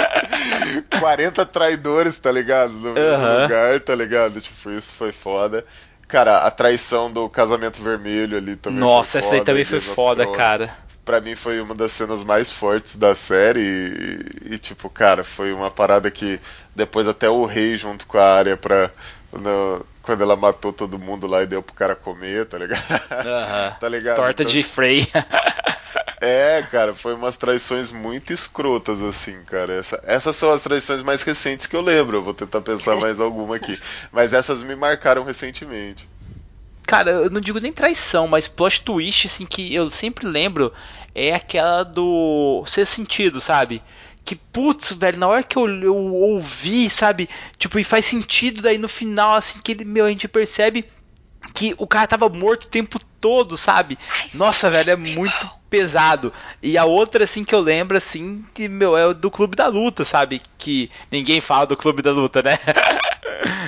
40 traidores, tá ligado? No mesmo lugar, tá ligado? Tipo, isso foi foda. Cara, a traição do casamento vermelho ali também Nossa, foi essa foda, aí também em foi foda, cara. Pra mim foi uma das cenas mais fortes da série e, e, tipo, cara, foi uma parada que depois até o rei junto com a área pra. no- quando ela matou todo mundo lá e deu pro cara comer, tá ligado? Aham. tá ligado? Torta Então, de Frey. É, cara, foi umas traições muito escrotas, assim, cara. Essa- essas são as traições mais recentes que eu lembro. Eu vou tentar pensar mais alguma aqui. Mas essas me marcaram recentemente. Cara, eu não digo nem traição, mas plot twist, assim, que eu sempre lembro é aquela do ser sentido, sabe? Que, putz, velho, na hora que eu, eu ouvi, sabe? Tipo, e faz sentido daí no final, assim, que ele, meu, a gente percebe que o cara tava morto o tempo todo, sabe? Nossa, velho, é muito pesado. E a outra, assim, que eu lembro, assim, que, meu, é o do Clube da Luta, sabe? Que ninguém fala do Clube da Luta, né?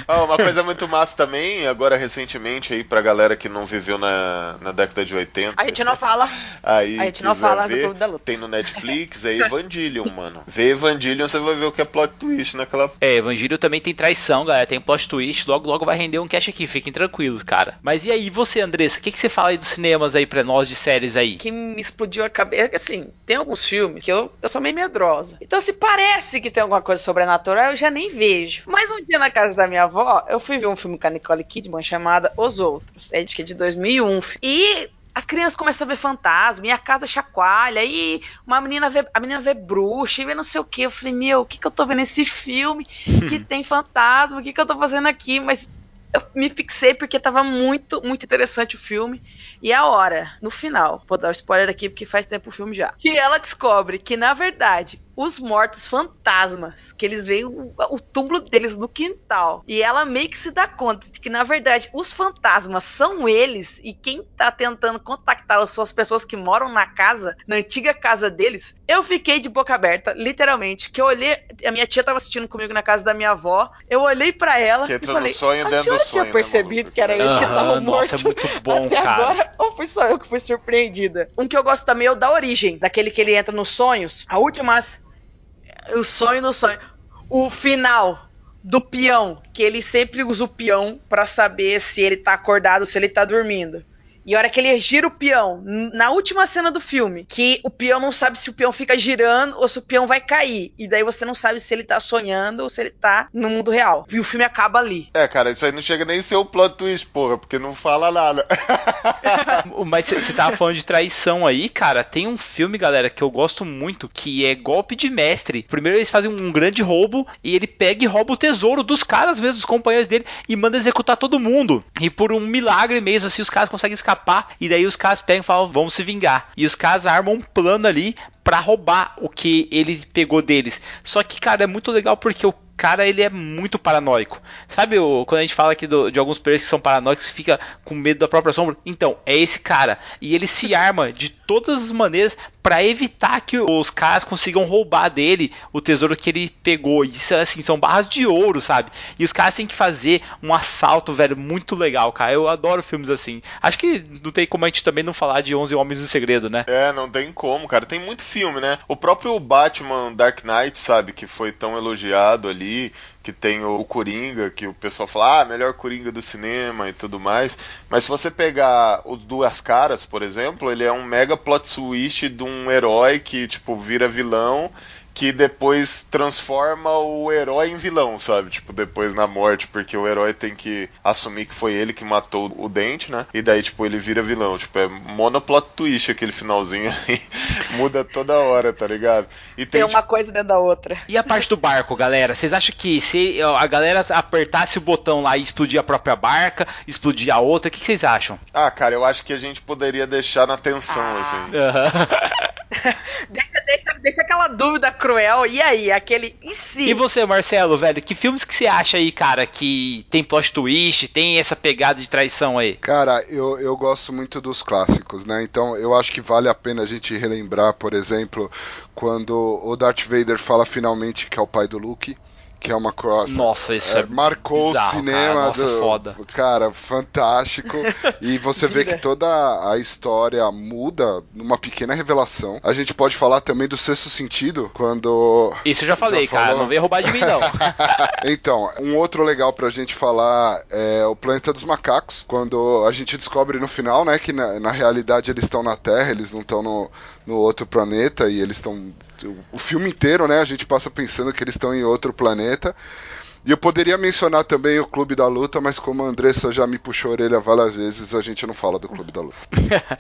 Ah, uma coisa muito massa também, agora recentemente aí pra galera que não viveu na, na década de 80. A gente não fala. Aí a gente não fala do ver, Clube da Luta. Tem no Netflix, é Evangelion, mano. Vê Evangelion, você vai ver o que é plot twist naquela. É, Evangelho também tem traição, galera. Tem plot twist. Logo, logo vai render um cash aqui. Fiquem tranquilos, cara. Mas e aí, você, Andressa? O que, que você fala aí dos cinemas aí pra nós, de séries aí? que me explodiu a cabeça. Assim, tem alguns filmes que eu, eu sou meio medrosa. Então, se parece que tem alguma coisa sobrenatural, eu já nem vejo. Mas um dia na casa da minha avó, eu fui ver um filme com a Nicole Kidman chamada Os Outros. É de que é de 2001. E as crianças começam a ver fantasma, e a casa chacoalha, e uma menina vê, a menina vê bruxa, e vê não sei o que. Eu falei, meu, o que, que eu tô vendo nesse filme que tem fantasma? O que, que eu tô fazendo aqui? Mas eu me fixei porque tava muito, muito interessante o filme. E a hora, no final, vou dar o spoiler aqui porque faz tempo o filme já. Que ela descobre que, na verdade, os mortos fantasmas, que eles veem o, o túmulo deles no quintal. E ela meio que se dá conta de que, na verdade, os fantasmas são eles. E quem tá tentando contactá-los são as pessoas que moram na casa, na antiga casa deles. Eu fiquei de boca aberta, literalmente. Que eu olhei. A minha tia tava assistindo comigo na casa da minha avó. Eu olhei pra ela Que e entra falei: no sonho A senhora sonho, tinha né, percebido maluco? que era eles que Aham, estavam mortos? nossa, é muito bom, Até cara. agora, ou fui só eu que fui surpreendida? Um que eu gosto também é o da origem, daquele que ele entra nos sonhos. A última. O sonho do sonho. O final do peão, que ele sempre usa o peão pra saber se ele tá acordado se ele tá dormindo. E a hora que ele gira o peão, na última cena do filme, que o peão não sabe se o peão fica girando ou se o peão vai cair. E daí você não sabe se ele tá sonhando ou se ele tá no mundo real. E o filme acaba ali. É, cara, isso aí não chega nem a ser o plot twist, porra, porque não fala nada. Mas você tava falando de traição aí, cara. Tem um filme, galera, que eu gosto muito, que é Golpe de Mestre. Primeiro eles fazem um grande roubo e ele pega e rouba o tesouro dos caras mesmo, dos companheiros dele, e manda executar todo mundo. E por um milagre mesmo, assim, os caras conseguem escapar. E daí os caras pegam e falam, vamos se vingar. E os caras armam um plano ali pra roubar o que ele pegou deles. Só que, cara, é muito legal porque o cara ele é muito paranoico. Sabe o, quando a gente fala aqui do- de alguns players que são paranoicos fica com medo da própria sombra? Então, é esse cara. E ele se arma de todas as maneiras pra evitar que os caras consigam roubar dele o tesouro que ele pegou. Isso assim, são barras de ouro, sabe? E os caras têm que fazer um assalto, velho, muito legal, cara. Eu adoro filmes assim. Acho que não tem como a gente também não falar de 11 Homens no Segredo, né? É, não tem como, cara. Tem muito filme, né? O próprio Batman Dark Knight, sabe, que foi tão elogiado ali que tem o, o Coringa, que o pessoal fala, ah, melhor Coringa do cinema e tudo mais. Mas se você pegar o Duas Caras, por exemplo, ele é um mega plot twist de um herói que, tipo, vira vilão que depois transforma o herói em vilão, sabe? Tipo, depois na morte, porque o herói tem que assumir que foi ele que matou o dente, né? E daí, tipo, ele vira vilão. Tipo, é monoplot twist aquele finalzinho aí. Muda toda hora, tá ligado? E tem, tem uma tipo... coisa dentro da outra. E a parte do barco, galera? Vocês acham que se a galera apertasse o botão lá e explodir a própria barca, explodir a outra, o que, vocês acham? Ah, cara, eu acho que a gente poderia deixar na tensão, ah. assim. Uhum. deixa, deixa, deixa aquela dúvida cruel. E aí, aquele e se? E você, Marcelo, velho, que filmes que você acha aí, cara, que tem plot twist, tem essa pegada de traição aí? Cara, eu, eu gosto muito dos clássicos, né? Então eu acho que vale a pena a gente relembrar, por exemplo, quando o Darth Vader fala finalmente que é o pai do Luke que é uma coisa. Nossa, isso é, é marcou bizarro, o cinema. Cara. Nossa, do, foda. Cara, fantástico. e você vê que toda a história muda numa pequena revelação. A gente pode falar também do sexto sentido, quando. Isso eu já falei, já cara. Não vem roubar de mim, não. então, um outro legal pra gente falar é o Planeta dos Macacos, quando a gente descobre no final, né, que na, na realidade eles estão na Terra, eles não estão no, no outro planeta e eles estão o filme inteiro, né? A gente passa pensando que eles estão em outro planeta. E eu poderia mencionar também o Clube da Luta, mas como a Andressa já me puxou a orelha várias vezes, a gente não fala do Clube da Luta.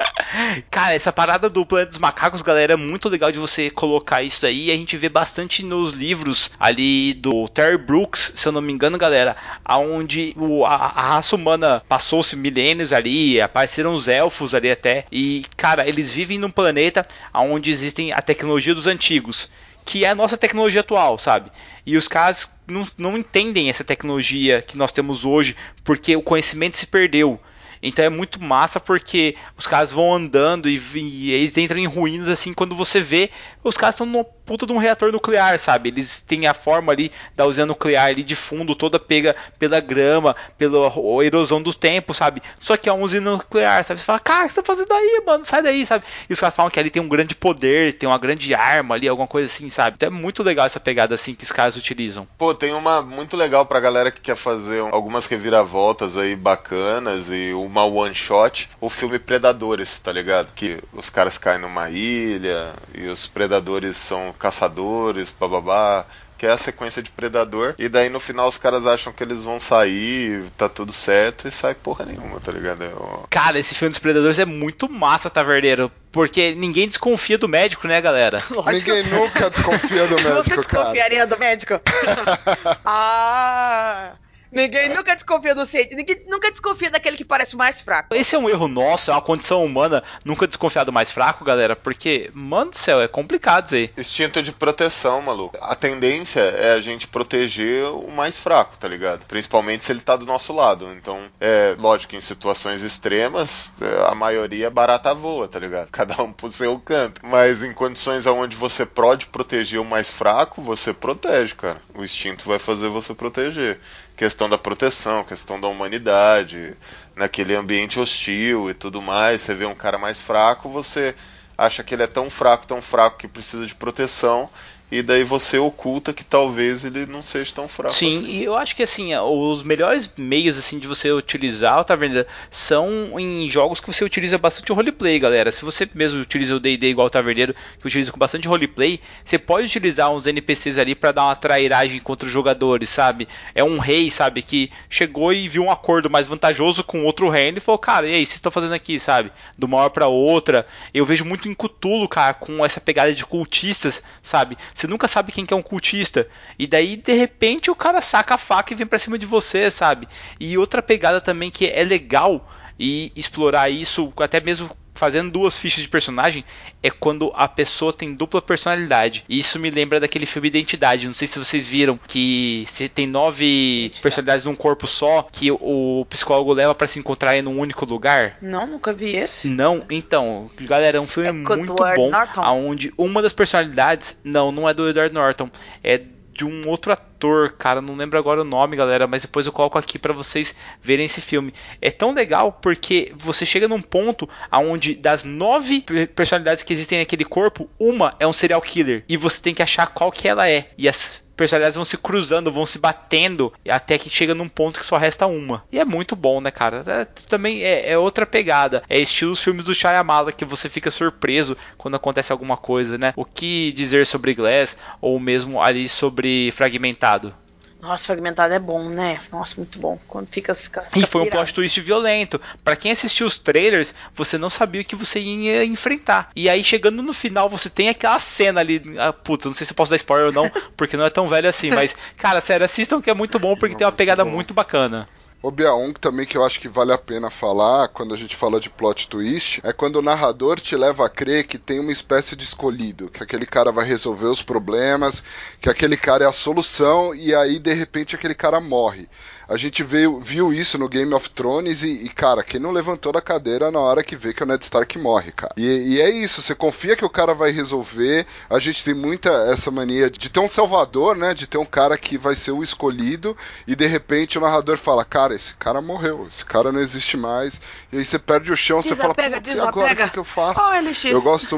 Cara, essa parada do Planeta dos Macacos, galera, é muito legal de você colocar isso aí. A gente vê bastante nos livros ali do Terry Brooks, se eu não me engano, galera, aonde a raça humana passou-se milênios ali, apareceram os elfos ali até. E, cara, eles vivem num planeta onde existem a tecnologia dos antigos que é a nossa tecnologia atual, sabe? E os caras não, não entendem essa tecnologia que nós temos hoje porque o conhecimento se perdeu. Então é muito massa porque os caras vão andando e, e, eles entram em ruínas assim quando você vê os caras estão puta de um reator nuclear, sabe? Eles têm a forma ali da usina nuclear ali de fundo toda pega pela grama, pela erosão do tempo, sabe? Só que é uma usina nuclear, sabe? Você fala, cara, o que você tá fazendo aí, mano? Sai daí, sabe? E os caras falam que ali tem um grande poder, tem uma grande arma ali, alguma coisa assim, sabe? Então é muito legal essa pegada assim que os caras utilizam. Pô, tem uma muito legal pra galera que quer fazer algumas reviravoltas aí bacanas e uma one shot, o filme Predadores, tá ligado? Que os caras caem numa ilha e os predadores são caçadores, bababá que é a sequência de Predador, e daí no final os caras acham que eles vão sair, tá tudo certo, e sai porra nenhuma, tá ligado? Eu... É Cara, esse filme dos Predadores é muito massa, Taverneiro, porque ninguém desconfia do médico, né, galera? Lógico. Ninguém nunca desconfia do médico, nunca desconfiaria do médico. ah... Ninguém nunca desconfia do cientista, ninguém nunca desconfia daquele que parece o mais fraco. Esse é um erro nosso, é uma condição humana nunca desconfiar do mais fraco, galera, porque, mano do céu, é complicado isso aí. Instinto de proteção, maluco. A tendência é a gente proteger o mais fraco, tá ligado? Principalmente se ele tá do nosso lado. Então, é lógico, em situações extremas, a maioria barata voa, tá ligado? Cada um pro seu canto. Mas em condições onde você pode proteger o mais fraco, você protege, cara. O instinto vai fazer você proteger questão da proteção, questão da humanidade, naquele ambiente hostil e tudo mais. Você vê um cara mais fraco, você acha que ele é tão fraco, tão fraco que precisa de proteção e daí você oculta que talvez ele não seja tão fraco. Sim, assim. e eu acho que assim, os melhores meios assim de você utilizar o Taverna são em jogos que você utiliza bastante roleplay, galera. Se você mesmo utiliza o D&D igual o Taverneiro, que utiliza com bastante roleplay, você pode utilizar uns NPCs ali para dar uma trairagem contra os jogadores, sabe? É um rei, sabe, que chegou e viu um acordo mais vantajoso com outro reino e falou: "Cara, e aí, vocês estão fazendo aqui, sabe? De uma hora para outra". Eu vejo muito em Cthulhu, cara, com essa pegada de cultistas, sabe? Você nunca sabe quem que é um cultista. E daí, de repente, o cara saca a faca e vem pra cima de você, sabe? E outra pegada também que é legal e explorar isso, até mesmo fazendo duas fichas de personagem, é quando a pessoa tem dupla personalidade. E isso me lembra daquele filme Identidade. Não sei se vocês viram que você tem nove personalidades num corpo só, que o psicólogo leva para se encontrar em um único lugar. Não, nunca vi esse. Não, então, galera, é um filme é muito bom, Norton. aonde uma das personalidades, não, não é do Edward Norton, é de um outro ator cara, não lembro agora o nome, galera, mas depois eu coloco aqui para vocês verem esse filme. É tão legal porque você chega num ponto aonde das nove personalidades que existem naquele corpo, uma é um serial killer e você tem que achar qual que ela é. E as personalidades vão se cruzando, vão se batendo, até que chega num ponto que só resta uma. E é muito bom, né, cara? É, também é, é, outra pegada. É estilo os filmes do Shyamala, que você fica surpreso quando acontece alguma coisa, né? O que dizer sobre Glass, ou mesmo ali sobre Fragmentado? Nossa, Fragmentado é bom, né? Nossa, muito bom. Quando fica, fica, fica E foi um plot twist violento. Para quem assistiu os trailers, você não sabia o que você ia enfrentar. E aí, chegando no final, você tem aquela cena ali. Ah, putz, não sei se eu posso dar spoiler ou não, porque não é tão velho assim. Mas, cara, sério, assistam que é muito bom, porque não, tem uma pegada muito bacana. O Biaon, também que eu acho que vale a pena falar quando a gente fala de plot twist, é quando o narrador te leva a crer que tem uma espécie de escolhido, que aquele cara vai resolver os problemas, que aquele cara é a solução e aí de repente aquele cara morre. A gente veio, viu isso no Game of Thrones e, e, cara, quem não levantou da cadeira na hora que vê que o Ned Stark morre, cara. E, e, é isso, você confia que o cara vai resolver. A gente tem muita essa mania de ter um salvador, né? De ter um cara que vai ser o escolhido e de repente o narrador fala, cara, esse cara morreu, esse cara não existe mais. E aí você perde o chão, desapega, você fala, putz, e agora o que, que eu faço? Oh, eu gosto.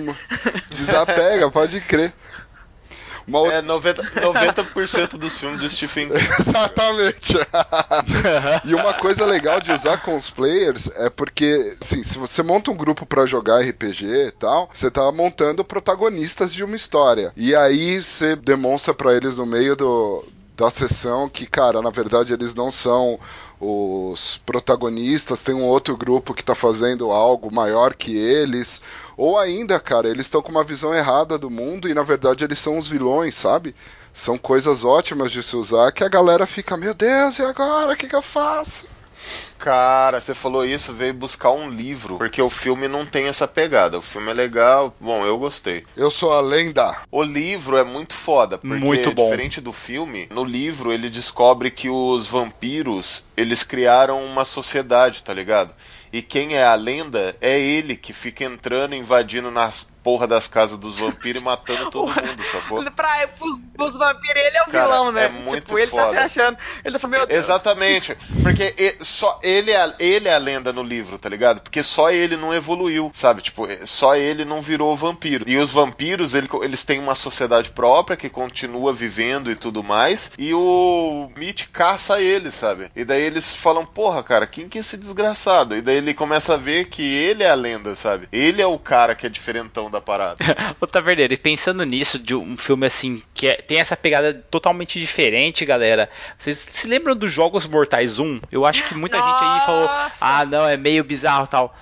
Desapega, pode crer. Uma outra... É 90%, 90 dos filmes do Stephen King. Exatamente. e uma coisa legal de usar com os players é porque, assim, se você monta um grupo para jogar RPG e tal, você tá montando protagonistas de uma história. E aí você demonstra para eles no meio do, da sessão que, cara, na verdade eles não são os protagonistas, tem um outro grupo que está fazendo algo maior que eles, ou ainda, cara, eles estão com uma visão errada do mundo e na verdade eles são os vilões, sabe? São coisas ótimas de se usar que a galera fica, meu Deus, e agora? O que, que eu faço? Cara, você falou isso, veio buscar um livro, porque o filme não tem essa pegada. O filme é legal, bom, eu gostei. Eu sou a lenda. O livro é muito foda, porque muito bom. diferente do filme, no livro ele descobre que os vampiros, eles criaram uma sociedade, tá ligado? E quem é a lenda é ele que fica entrando, invadindo nas porra das casas dos vampiros e matando todo mundo, sacou? pra, pros, pros vampiros, ele é o Cara, vilão, né? É muito tipo, ele foda. tá se achando. Ele tá falando, meu Deus. Exatamente. Porque ele, só ele é, ele é a lenda no livro, tá ligado? Porque só ele não evoluiu, sabe? Tipo, só ele não virou vampiro. E os vampiros, ele, eles têm uma sociedade própria que continua vivendo e tudo mais. E o Mitch caça eles, sabe? E daí eles falam, porra, cara, quem que é esse desgraçado? E daí ele começa a ver que ele é a lenda, sabe? Ele é o cara que é diferentão da parada. Ô Taverneiro, e pensando nisso, de um filme assim, que é, tem essa pegada totalmente diferente, galera. Vocês se lembram dos Jogos Mortais 1? Eu acho que muita Nossa. gente aí falou, ah, não, é meio bizarro tal.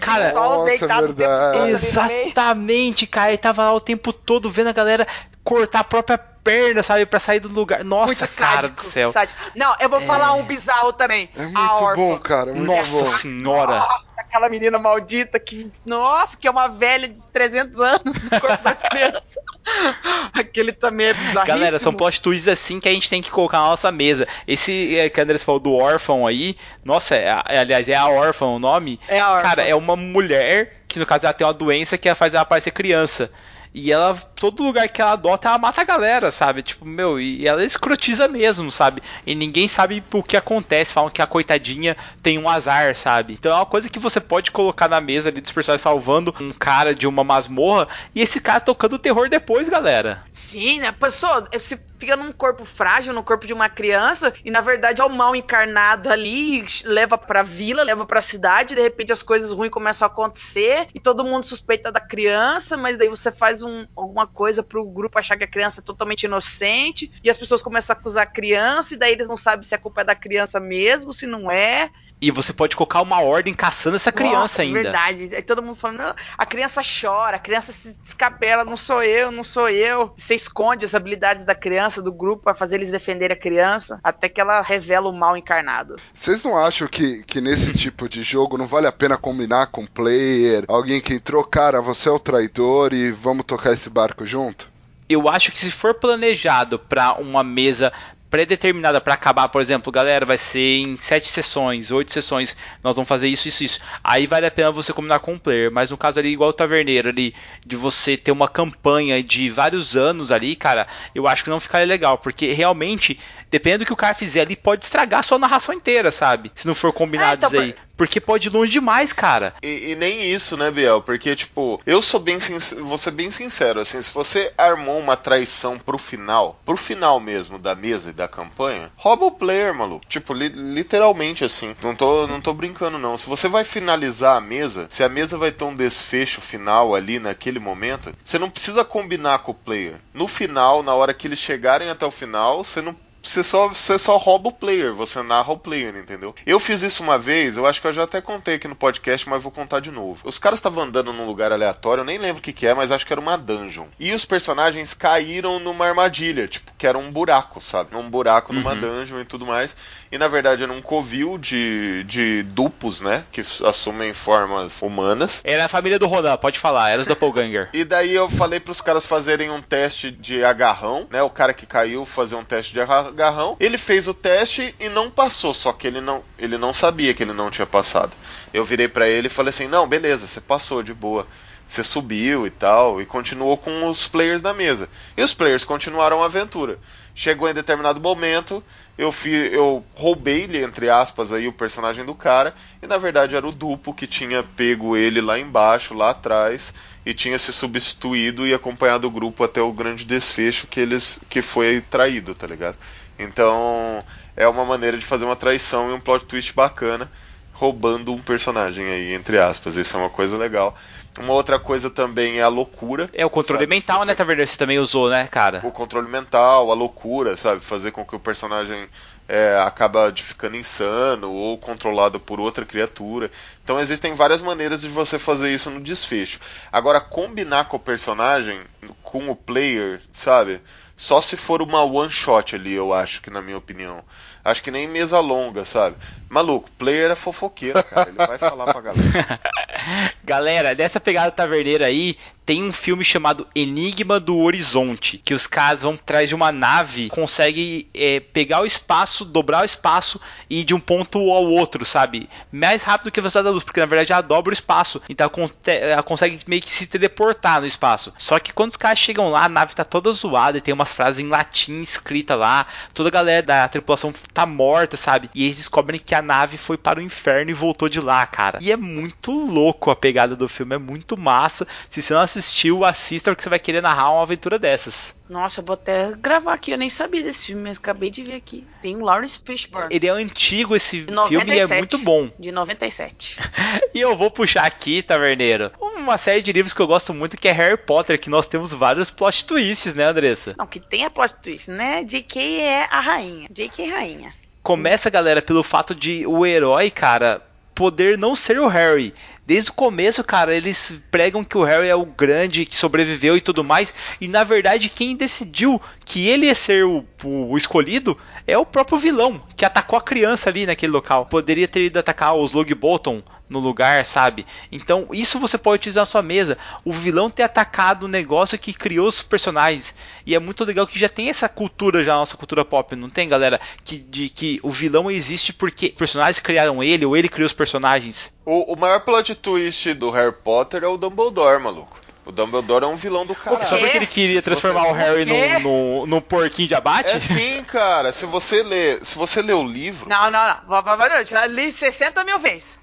Cara, sol deitado verdade. Exatamente, cara. Ele tava lá o tempo todo vendo a galera cortar a própria perna, sabe, para sair do lugar. Nossa, muito cara sádico, do céu. Sádico. Não, eu vou é... falar um bizarro também. É muito bom, cara. Muito Nossa bom. senhora. Nossa, aquela menina maldita que, nossa, que é uma velha de 300 anos no corpo da criança. Aquele também é bizarro. Galera, são plot twists assim que a gente tem que colocar na nossa mesa. Esse é, que a falou do órfão aí, nossa, é, é, aliás, é a órfã o nome. É a órfã. Cara, é uma mulher que no caso ela tem uma doença que faz ela parecer criança. E ela, todo lugar que ela adota, ela mata a galera, sabe? Tipo, meu, e ela escrotiza mesmo, sabe? E ninguém sabe o que acontece. Falam que a coitadinha tem um azar, sabe? Então é uma coisa que você pode colocar na mesa ali dos personagens salvando um cara de uma masmorra e esse cara tocando terror depois, galera. Sim, né? Pessoa, você fica num corpo frágil, no corpo de uma criança, e na verdade é o mal encarnado ali, leva pra vila, leva pra cidade, de repente as coisas ruins começam a acontecer, e todo mundo suspeita da criança, mas daí você faz um, alguma coisa pro grupo achar que a criança é totalmente inocente, e as pessoas começam a acusar a criança, e daí eles não sabem se a culpa é da criança mesmo, se não é. E você pode colocar uma ordem caçando essa criança Nossa, ainda. verdade. Aí todo mundo falando, não, a criança chora, a criança se descabela, não sou eu, não sou eu. Você esconde as habilidades da criança, do grupo, para fazer eles defenderem a criança, até que ela revela o mal encarnado. Vocês não acham que, que nesse tipo de jogo não vale a pena combinar com um player, alguém que entrou, cara, você é o traidor e vamos tocar esse barco junto? Eu acho que se for planejado para uma mesa pré-determinada para acabar, por exemplo, galera, vai ser em sete sessões, oito sessões, nós vamos fazer isso, isso, isso. Aí vale a pena você combinar com o player. Mas no caso ali, igual o Taverneiro ali, de você ter uma campanha de vários anos ali, cara, eu acho que não ficaria legal, porque realmente dependendo do que o cara fizer ali, pode estragar a sua narração inteira, sabe? Se não for combinado é, então, aí. Porque pode ir longe demais, cara. E, e, nem isso, né, Biel? Porque, tipo, eu sou bem sincero, vou ser bem sincero, assim, se você armou uma traição pro final, pro final mesmo da mesa e da campanha, rouba o player, maluco. Tipo, li, literalmente assim. Não tô, não tô brincando, não. Se você vai finalizar a mesa, se a mesa vai ter um desfecho final ali naquele momento, você não precisa combinar com o player. No final, na hora que eles chegarem até o final, você não você só, você só rouba o player, você narra o player, entendeu? Eu fiz isso uma vez, eu acho que eu já até contei aqui no podcast, mas vou contar de novo. Os caras estavam andando num lugar aleatório, eu nem lembro o que, que é, mas acho que era uma dungeon. E os personagens caíram numa armadilha, tipo, que era um buraco, sabe? Um buraco numa uhum. dungeon e tudo mais e na verdade era um covil de, de dupos, né? Que assumem formas humanas. Era a família do Rodan, pode falar, era os Doppelganger. e daí eu falei pros caras fazerem um teste de agarrão, né? O cara que caiu fazer um teste de agarrão. Ele fez o teste e não passou, só que ele não, ele não sabia que ele não tinha passado. Eu virei para ele e falei assim: não, beleza, você passou de boa você subiu e tal, e continuou com os players da mesa. E os players continuaram a aventura. Chegou em determinado momento, eu, fi, eu roubei-lhe, entre aspas, aí, o personagem do cara, e na verdade era o duplo que tinha pego ele lá embaixo, lá atrás, e tinha se substituído e acompanhado o grupo até o grande desfecho que eles que foi traído, tá ligado? Então é uma maneira de fazer uma traição e um plot twist bacana, roubando um personagem aí, entre aspas. Isso é uma coisa legal. Uma outra coisa também é a loucura. É o controle sabe? mental, Você... né, Taverneiro? Você também usou, né, cara? O controle mental, a loucura, sabe? Fazer com que o personagem é, acaba de ficando insano ou controlado por outra criatura. Então existem várias maneiras de você fazer isso no desfecho. Agora, combinar com o personagem, com o player, sabe? Só se for uma one shot ali, eu acho que na minha opinião. Acho que nem mesa longa, sabe? Maluco, player é fofoqueiro, cara. Ele vai falar pra galera. galera, dessa pegada taverneira aí, tem um filme chamado Enigma do Horizonte, que os caras vão atrás de uma nave, consegue é, pegar o espaço, dobrar o espaço e ir de um ponto ao outro, sabe? Mais rápido que a velocidade da luz, porque na verdade ela dobra o espaço, então ela consegue meio que se teleportar no espaço. Só que quando os caras chegam lá, a nave tá toda zoada e tem umas frases em latim escrita lá, toda a galera da tripulação tá morta, sabe? E eles descobrem que a nave foi para o inferno e voltou de lá, cara. E é muito louco a pegada do filme, é muito massa. Se você não assistiu, assista porque você vai querer narrar uma aventura dessas. Nossa, eu vou até gravar aqui. Eu nem sabia desse filme, mas acabei de ver aqui. Tem o Lawrence Fishburne. Ele é antigo, esse filme, e é muito bom. De 97. e eu vou puxar aqui, Taverneiro, uma série de livros que eu gosto muito, que é Harry Potter, que nós temos vários plot twists, né, Andressa? Não, que tem a plot twist, né? J.K. é a rainha. J.K. é rainha. Começa, galera, pelo fato de o herói, cara, poder não ser o Harry. Desde o começo, cara, eles pregam que o Harry é o grande que sobreviveu e tudo mais. E na verdade, quem decidiu que ele ia ser o, o, escolhido é o próprio vilão que atacou a criança ali naquele local. Poderia ter ido atacar os Logbottom no lugar, sabe? Então, isso você pode utilizar na sua mesa. O vilão ter atacado o negócio que criou os personagens. E é muito legal que já tem essa cultura já na nossa cultura pop, não tem, galera? Que, de que o vilão existe porque os personagens criaram ele ou ele criou os personagens. O, o maior plot twist do Harry Potter é o Dumbledore, maluco. O Dumbledore é um vilão do caralho. Só porque ele queria transformar você... o Harry num, num, num, porquinho de abate? É sim, cara. Se você lê, se você lê o livro. Não, não, não. Já li 60 mil vezes.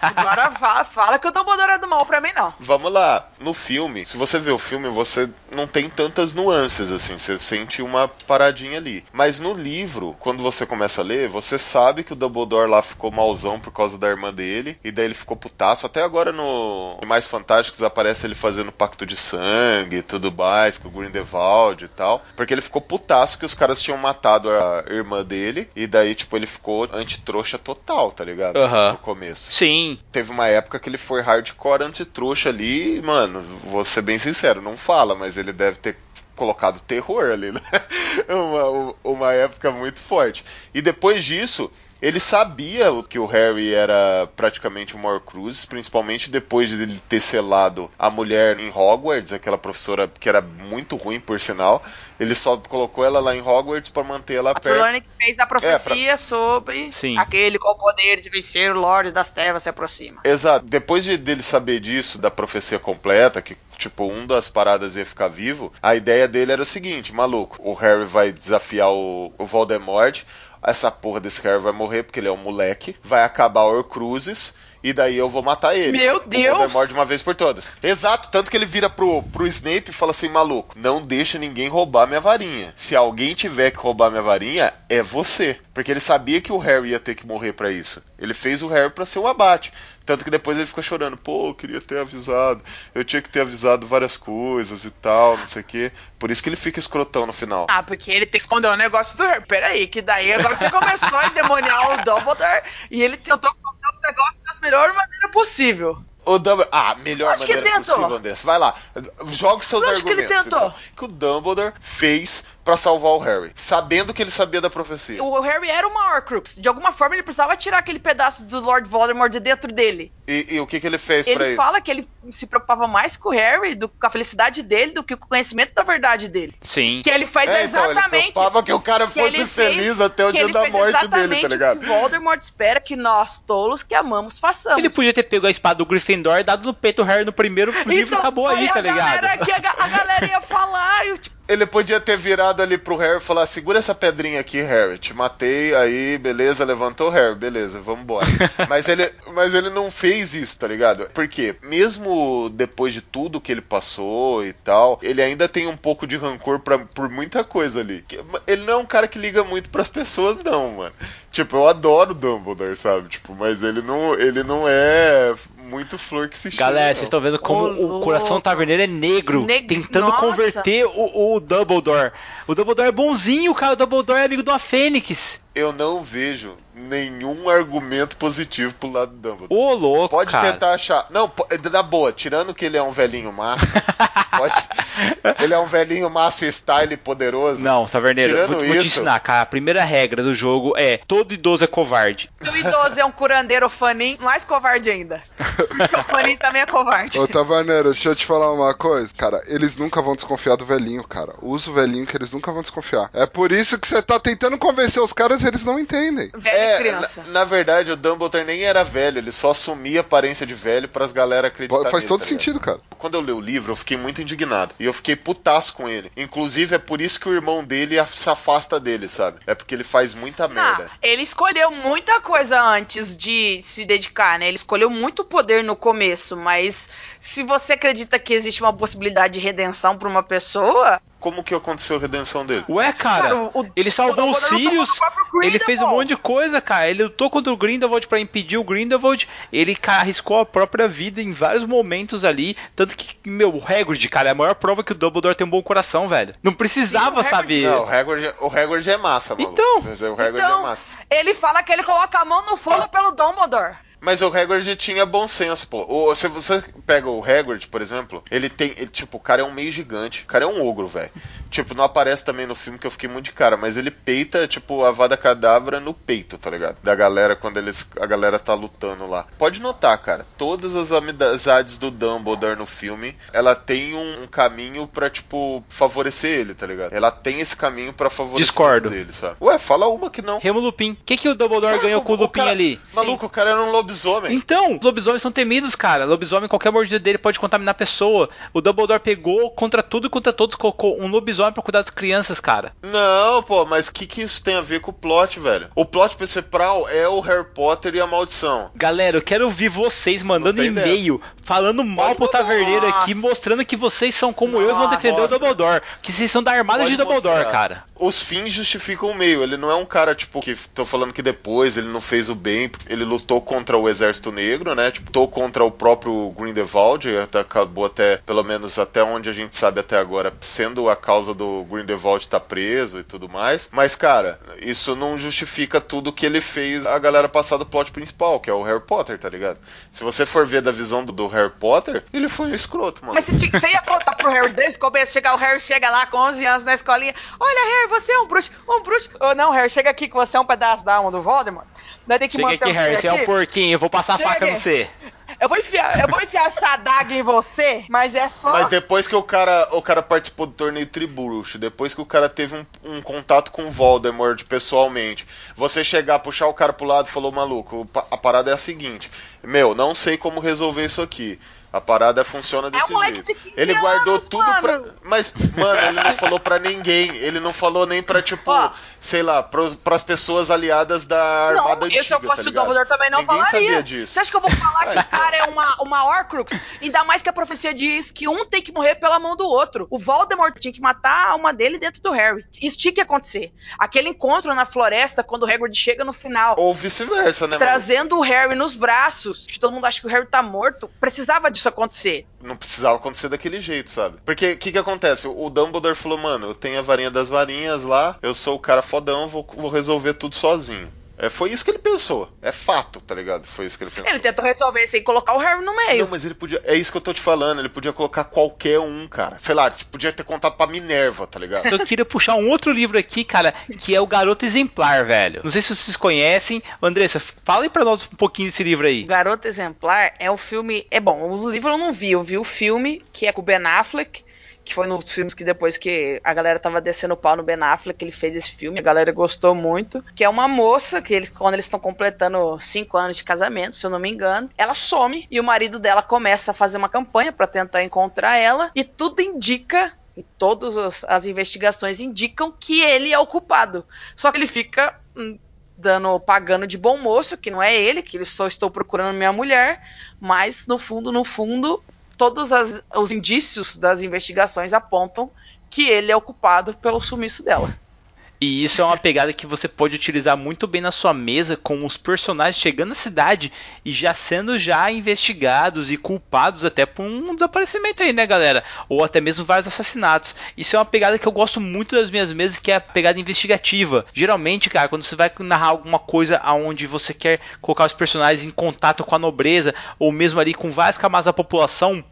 Agora fala, fala que o Dumbledore é do mal pra mim, não. Vamos lá. No filme, se você vê o filme, você não tem tantas nuances, assim. Você sente uma paradinha ali. Mas no livro, quando você começa a ler, você sabe que o Dumbledore lá ficou malzão por causa da irmã dele. E daí ele ficou putaço. Até agora no Mais Fantásticos aparece ele fazendo pacto de sangue e tudo mais, com o Grindelwald e tal. Porque ele ficou putaço que os caras tinham matado a irmã dele. E daí, tipo, ele ficou antitrouxa total, tá ligado? Uhum. No começo. Sim. Teve uma época que ele foi hardcore antitruxa ali, mano, vou ser bem sincero, não fala, mas ele deve ter colocado terror ali, né? uma, uma época muito forte. E depois disso, ele sabia que o Harry era praticamente um Horcrux, principalmente depois de ele ter selado a mulher em Hogwarts, aquela professora que era muito ruim, por sinal. Ele só colocou ela lá em Hogwarts para manter ela A perto. Trelawney que fez a profecia É, sobre Sim. aquele com o poder de vencer o Lorde das Trevas se aproxima. Exato. Depois de, dele saber disso, da profecia completa, que, tipo, um das paradas ia ficar vivo, a ideia dele era o seguinte, maluco, o Harry vai desafiar o, o Voldemort, essa porra desse Harry vai morrer porque ele é um moleque, vai acabar o Horcruxes, e daí eu vou matar ele. Meu O Deus! Voldemort de uma vez por todas. Exato, tanto que ele vira pro, pro Snape e fala assim, maluco, não deixa ninguém roubar minha varinha. Se alguém tiver que roubar minha varinha, é você. Porque ele sabia que o Harry ia ter que morrer pra isso. Ele fez o Harry pra ser o abate. Tanto que depois ele ficou chorando, pô, eu queria ter avisado, eu tinha que ter avisado várias coisas e tal, não sei o quê. Por isso que ele fica escrotão no final. Ah, porque ele esconder o negócio do Harry. Peraí, que daí agora você começou a endemoniar o Dumbledore e ele tentou esconder os negócios da melhor maneira possível. O Dumbledore. Ah, melhor Acho que maneira tentou. possível, Andressa. Vai lá. Joga os seus Acho que ele argumentos. tentou. então. que o Dumbledore fez pra salvar o Harry, sabendo que ele sabia da profecia. O Harry era uma Horcrux. De alguma forma ele precisava tirar aquele pedaço do Lord Voldemort de dentro dele. E, e o que, que ele fez pra Ele isso? fala que ele se preocupava mais com o Harry, do, com a felicidade dele, do que com o conhecimento da verdade dele. Sim. Que ele faz É, então, ele exatamente. preocupava que o cara que fosse ele feliz fez- até o dia ele da fez morte dele, tá ligado? O que Voldemort espera que nós, tolos que amamos, façamos. Ele podia ter pego a espada do Gryffindor e dado no peito do Harry no primeiro livro e acabou aí, Então, a tá ligado? Galera, que a, a galera ia falar, e eu, tipo, Ele podia ter virado ali pro Harry e falar: segura essa pedrinha aqui, Harry. Te matei, aí, beleza, levantou o Harry, beleza, vamos embora. mas, ele, mas ele não fez isso, tá ligado? Porque, mesmo depois de tudo que ele passou e tal, ele ainda tem um pouco de rancor pra, por muita coisa ali. Ele não é um cara que liga muito pras pessoas, não, mano. Tipo, eu adoro o Dumbledore, sabe? Tipo, mas ele não, ele não é muito flor que se cheira, Galera, vocês estão vendo como Ô, o coração taverneiro é negro, Neg- tentando Nossa. converter o, o Dumbledore. O Dumbledore é bonzinho, cara. O Dumbledore é amigo de uma Fênix. Eu não vejo nenhum argumento positivo pro lado do Dumbledore. Ô, louco, Pode cara. tentar achar. Não, na boa, tirando que ele é um velhinho massa. pode... Ele é um velhinho massa style poderoso. Não, Taverneiro, Tirando vou, vou te isso- ensinar, cara. A primeira regra do jogo é todo idoso é covarde. o idoso é um curandeiro fanin, mais covarde ainda. Porque o fanin também é covarde. Ô, Taverneiro, deixa eu te falar uma coisa. Cara, eles nunca vão desconfiar do velhinho, cara. Usa o velhinho que eles nunca vão desconfiar. É por isso que você tá tentando convencer os caras e eles não entendem. Velho É, e criança. na, na verdade, o Dumbledore nem era velho, ele só assumia a aparência de velho pras galera acreditar Faz nele, todo tá sentido, cara. Quando eu li o livro, eu fiquei muito indignado. E eu fiquei putaço com ele. Inclusive, é por isso que o irmão dele se afasta dele, sabe? É porque ele faz muita Não, merda. ele escolheu muita coisa antes de se dedicar, né? Ele escolheu muito poder no começo, mas se você acredita que existe uma possibilidade de redenção pra uma pessoa, Como que aconteceu a redenção dele? Ué, cara, Cara, o- ele salvou o o Dumbledore lutou Sirius, ele fez um monte de coisa, cara. Ele lutou contra o Grindelwald pra impedir o Grindelwald. Ele cara, arriscou a própria vida em vários momentos ali. Tanto que, meu, o Hagrid, cara, é a maior prova que o Dumbledore tem um bom coração, velho. Não precisava Sim, saber. Não, o Hagrid, o Hagrid é massa, mano. Então. o Hagrid então, é massa. ele fala que ele coloca a mão no fogo pelo Dumbledore. Mas o Hagrid tinha bom senso, pô. O- se você pega o Hagrid, por exemplo, ele tem. ele, tipo, o cara é um meio gigante. O cara é um ogro, velho. Tipo, não aparece também no filme que eu fiquei muito de cara, mas ele peita, tipo, a Vada Cadabra no peito, tá ligado? Da galera quando eles, a galera tá lutando lá. Pode notar, cara, todas as amizades do Dumbledore no filme, ela tem um, um caminho pra, tipo, favorecer ele, tá ligado? Ela tem esse caminho pra favorecer Discordo. dele, sabe? Ué, fala uma que não. Remo Lupin. O que, que o Dumbledore ganhou com o Lupin cara, ali? Maluco, o cara era um lobisomem. Então, os lobisomens são temidos, cara. Lobisomem, qualquer mordida dele pode contaminar a pessoa. O Dumbledore pegou contra tudo e contra todos, colocou um lobisomem pra cuidar das crianças, cara. Não, pô, mas o que, que isso tem a ver com o plot, velho? O plot principal é o Harry Potter e a maldição. Galera, eu quero ouvir vocês mandando e-mail falando mal Pode pro mandar. taverneiro aqui, Nossa. mostrando que vocês são como eu e vão Nossa. defender o Dumbledore. Que vocês são da armada Pode de Dumbledore, mostrar. cara. Os fins justificam o meio. Ele não é um cara, tipo, que tô falando que depois ele não fez o bem. Ele lutou contra o Exército Negro, né? Tipo, lutou contra o próprio Grindelwald. Acabou até, pelo menos até onde a gente sabe até agora, sendo a causa causa do Grindelwald estar tá preso e tudo mais. Mas, cara, isso não justifica tudo que ele fez a galera passar do plot principal, que é o Harry Potter, tá ligado? Se você for ver da visão do, do Harry Potter, ele foi um escroto, mano. Mas você, tinha- você ia contar pro Harry desde o começo, chegar o Harry chega lá com 11 anos na escolinha. Olha, Harry, você é um bruxo, um bruxo. Ou não, Harry, chega aqui que você é um pedaço da alma do Voldemort. Nós tem que Chega manter aqui, Harry, você é um porquinho, eu vou passar a Chega. faca no você. Eu vou enfiar, eu vou enfiar essa adaga em você, mas é só. Mas depois que o cara, o cara participou do torneio Tribruxo, depois que o cara teve um, um contato com o Voldemort pessoalmente, você chegar, puxar o cara pro lado e falou, maluco, a parada é a seguinte, meu, não sei como resolver isso aqui. A parada funciona desse moleque jeito. de 15 Ele guardou anos, tudo pra. mano. Mas, mano, ele não falou pra ninguém. Ele não falou nem pra, tipo, Ó. sei lá, pros, pras pessoas aliadas da armada não, antiga. eu, se eu fosse tá o Dumbledore também não Ninguém falaria. sabia disso. Você acha que eu vou falar que o cara é uma, uma Horcrux? Ainda mais que a profecia diz que um tem que morrer pela mão do outro. O Voldemort tinha que matar a alma dele dentro do Harry. Isso tinha que acontecer. Aquele encontro na floresta, quando o Hagrid chega no final, Ou vice-versa, né, mano? trazendo o Harry nos braços, que todo mundo acha que o Harry tá morto, precisava disso acontecer. não precisava acontecer daquele jeito, sabe? Porque o que que acontece? O Dumbledore falou, mano, eu tenho a varinha das varinhas lá, eu sou o cara fodão, vou, vou resolver tudo sozinho. É, foi isso que ele pensou. É fato, tá ligado? Foi isso que ele pensou. Ele tentou resolver sem colocar o Harry no meio. Não, mas ele podia. É isso que eu tô te falando. Ele podia colocar qualquer um, cara. Sei lá, tipo, podia ter contado pra Minerva, tá ligado? Eu queria puxar um outro livro aqui, cara, que é o Garoto Exemplar, velho. Não sei se vocês conhecem. Andressa, fala aí pra nós um pouquinho desse livro aí. Garota Exemplar é um filme. É bom, o livro eu não vi, eu vi o filme, que é com o Ben Affleck, que foi nos filmes que depois que a galera tava descendo o pau no Ben Affleck, ele fez esse filme, a galera gostou muito. Que é uma moça, que ele, quando eles estão completando cinco anos de casamento, se eu não me engano, ela some e o marido dela começa a fazer uma campanha pra tentar encontrar ela, e tudo indica. E todas as, as investigações indicam que ele é o culpado. Só que ele fica hum, dando pagando de bom moço, que não é ele, que ele só estou procurando minha mulher, mas no fundo, no fundo, todos as- os indícios das investigações apontam que ele é o culpado pelo sumiço dela. E isso é uma pegada que você pode utilizar muito bem na sua mesa, com os personagens chegando na cidade e já sendo já investigados e culpados até por um desaparecimento aí, né, galera? Ou até mesmo vários assassinatos. Isso é uma pegada que eu gosto muito das minhas mesas, que é a pegada investigativa. Geralmente, cara, quando você vai narrar alguma coisa aonde você quer colocar os personagens em contato com a nobreza, ou mesmo ali com várias camadas da população,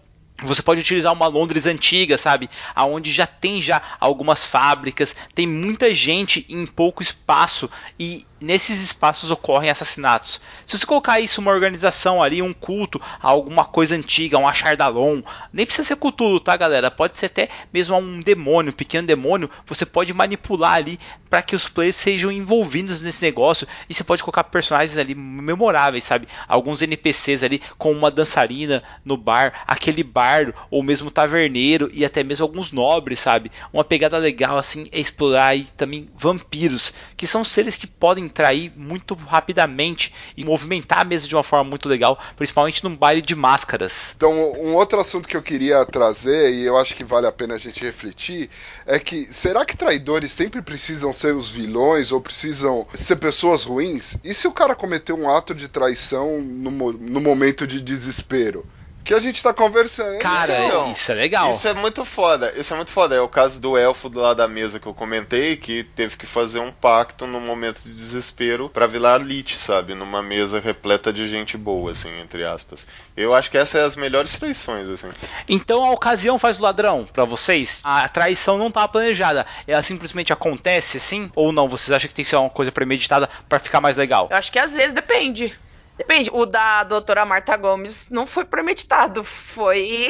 você pode utilizar uma Londres antiga, sabe? Aonde já tem já algumas fábricas, tem muita gente em pouco espaço e nesses espaços ocorrem assassinatos. Se você colocar isso uma organização ali, um culto, alguma coisa antiga, um achardalon, nem precisa ser Cthulhu, tá, galera? Pode ser até mesmo um demônio, um pequeno demônio, você pode manipular ali para que os players sejam envolvidos nesse negócio e você pode colocar personagens ali memoráveis, sabe? Alguns NPCs ali com uma dançarina no bar, aquele bardo ou mesmo taverneiro e até mesmo alguns nobres, sabe? Uma pegada legal assim é explorar aí também vampiros, que são seres que podem trair muito rapidamente e movimentar a mesa de uma forma muito legal, principalmente num baile de máscaras. Então, um outro assunto que eu queria trazer, e eu acho que vale a pena a gente refletir, é que será que traidores sempre precisam ser os vilões ou precisam ser pessoas ruins? E se o cara cometeu um ato de traição no, no momento de desespero? Que a gente tá conversando. Cara, Então, isso é legal. Isso é muito foda, isso é muito foda. É o caso do elfo lá da mesa que eu comentei, que teve que fazer um pacto no momento de desespero pra virar Lich, sabe? Numa mesa repleta de gente boa, assim, entre aspas. Eu acho que essa é as melhores traições, assim. Então a ocasião faz o ladrão pra vocês? A traição não estava planejada, ela simplesmente acontece assim? Ou não? Vocês acham que tem que ser uma coisa premeditada pra ficar mais legal? Eu acho que às vezes depende. Depende. O da doutora Marta Gomes não foi premeditado, foi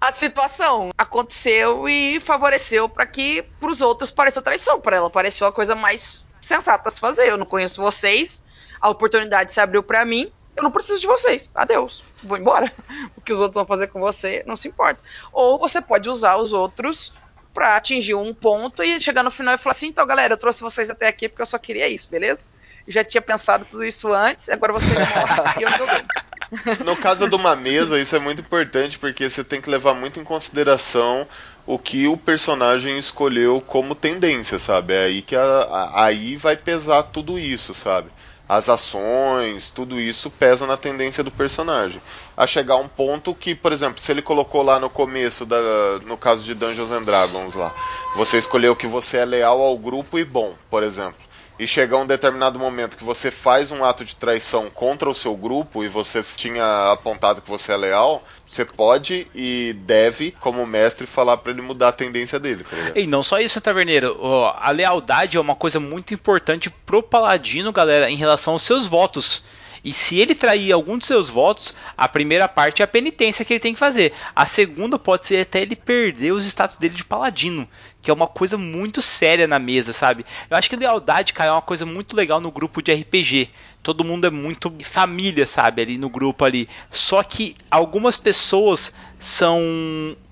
a situação. Aconteceu e favoreceu para que pros outros pareça traição. Para ela pareceu a coisa mais sensata a se fazer. Eu não conheço vocês, a oportunidade se abriu para mim. Eu não preciso de vocês. Adeus. Vou embora. O que os outros vão fazer com você não se importa. Ou você pode usar os outros pra atingir um ponto e chegar no final e falar assim: então, galera, eu trouxe vocês até aqui porque eu só queria isso, beleza? Já tinha pensado tudo isso antes, agora vocês morrem e eu me bem. No caso de uma mesa, isso é muito importante porque você tem que levar muito em consideração o que o personagem escolheu como tendência, sabe? É aí que a- a- aí vai pesar tudo isso, sabe? as ações, tudo isso pesa na tendência do personagem. A chegar a um ponto que, por exemplo, se ele colocou lá no começo, da, no caso de Dungeons and Dragons lá, você escolheu que você é leal ao grupo e bom, por exemplo e chegar um determinado momento que você faz um ato de traição contra o seu grupo e você tinha apontado que você é leal, você pode e deve, como mestre, falar para ele mudar a tendência dele, tá? E não só isso, Taverneiro. A lealdade é uma coisa muito importante pro paladino, galera, em relação aos seus votos. E se ele trair algum dos seus votos, a primeira parte é a penitência que ele tem que fazer. A segunda pode ser até ele perder os status dele de paladino, que é uma coisa muito séria na mesa, sabe? Eu acho que lealdade, cara, é uma coisa muito legal no grupo de RPG. Todo mundo é muito família, sabe, ali no grupo ali. Só que algumas pessoas são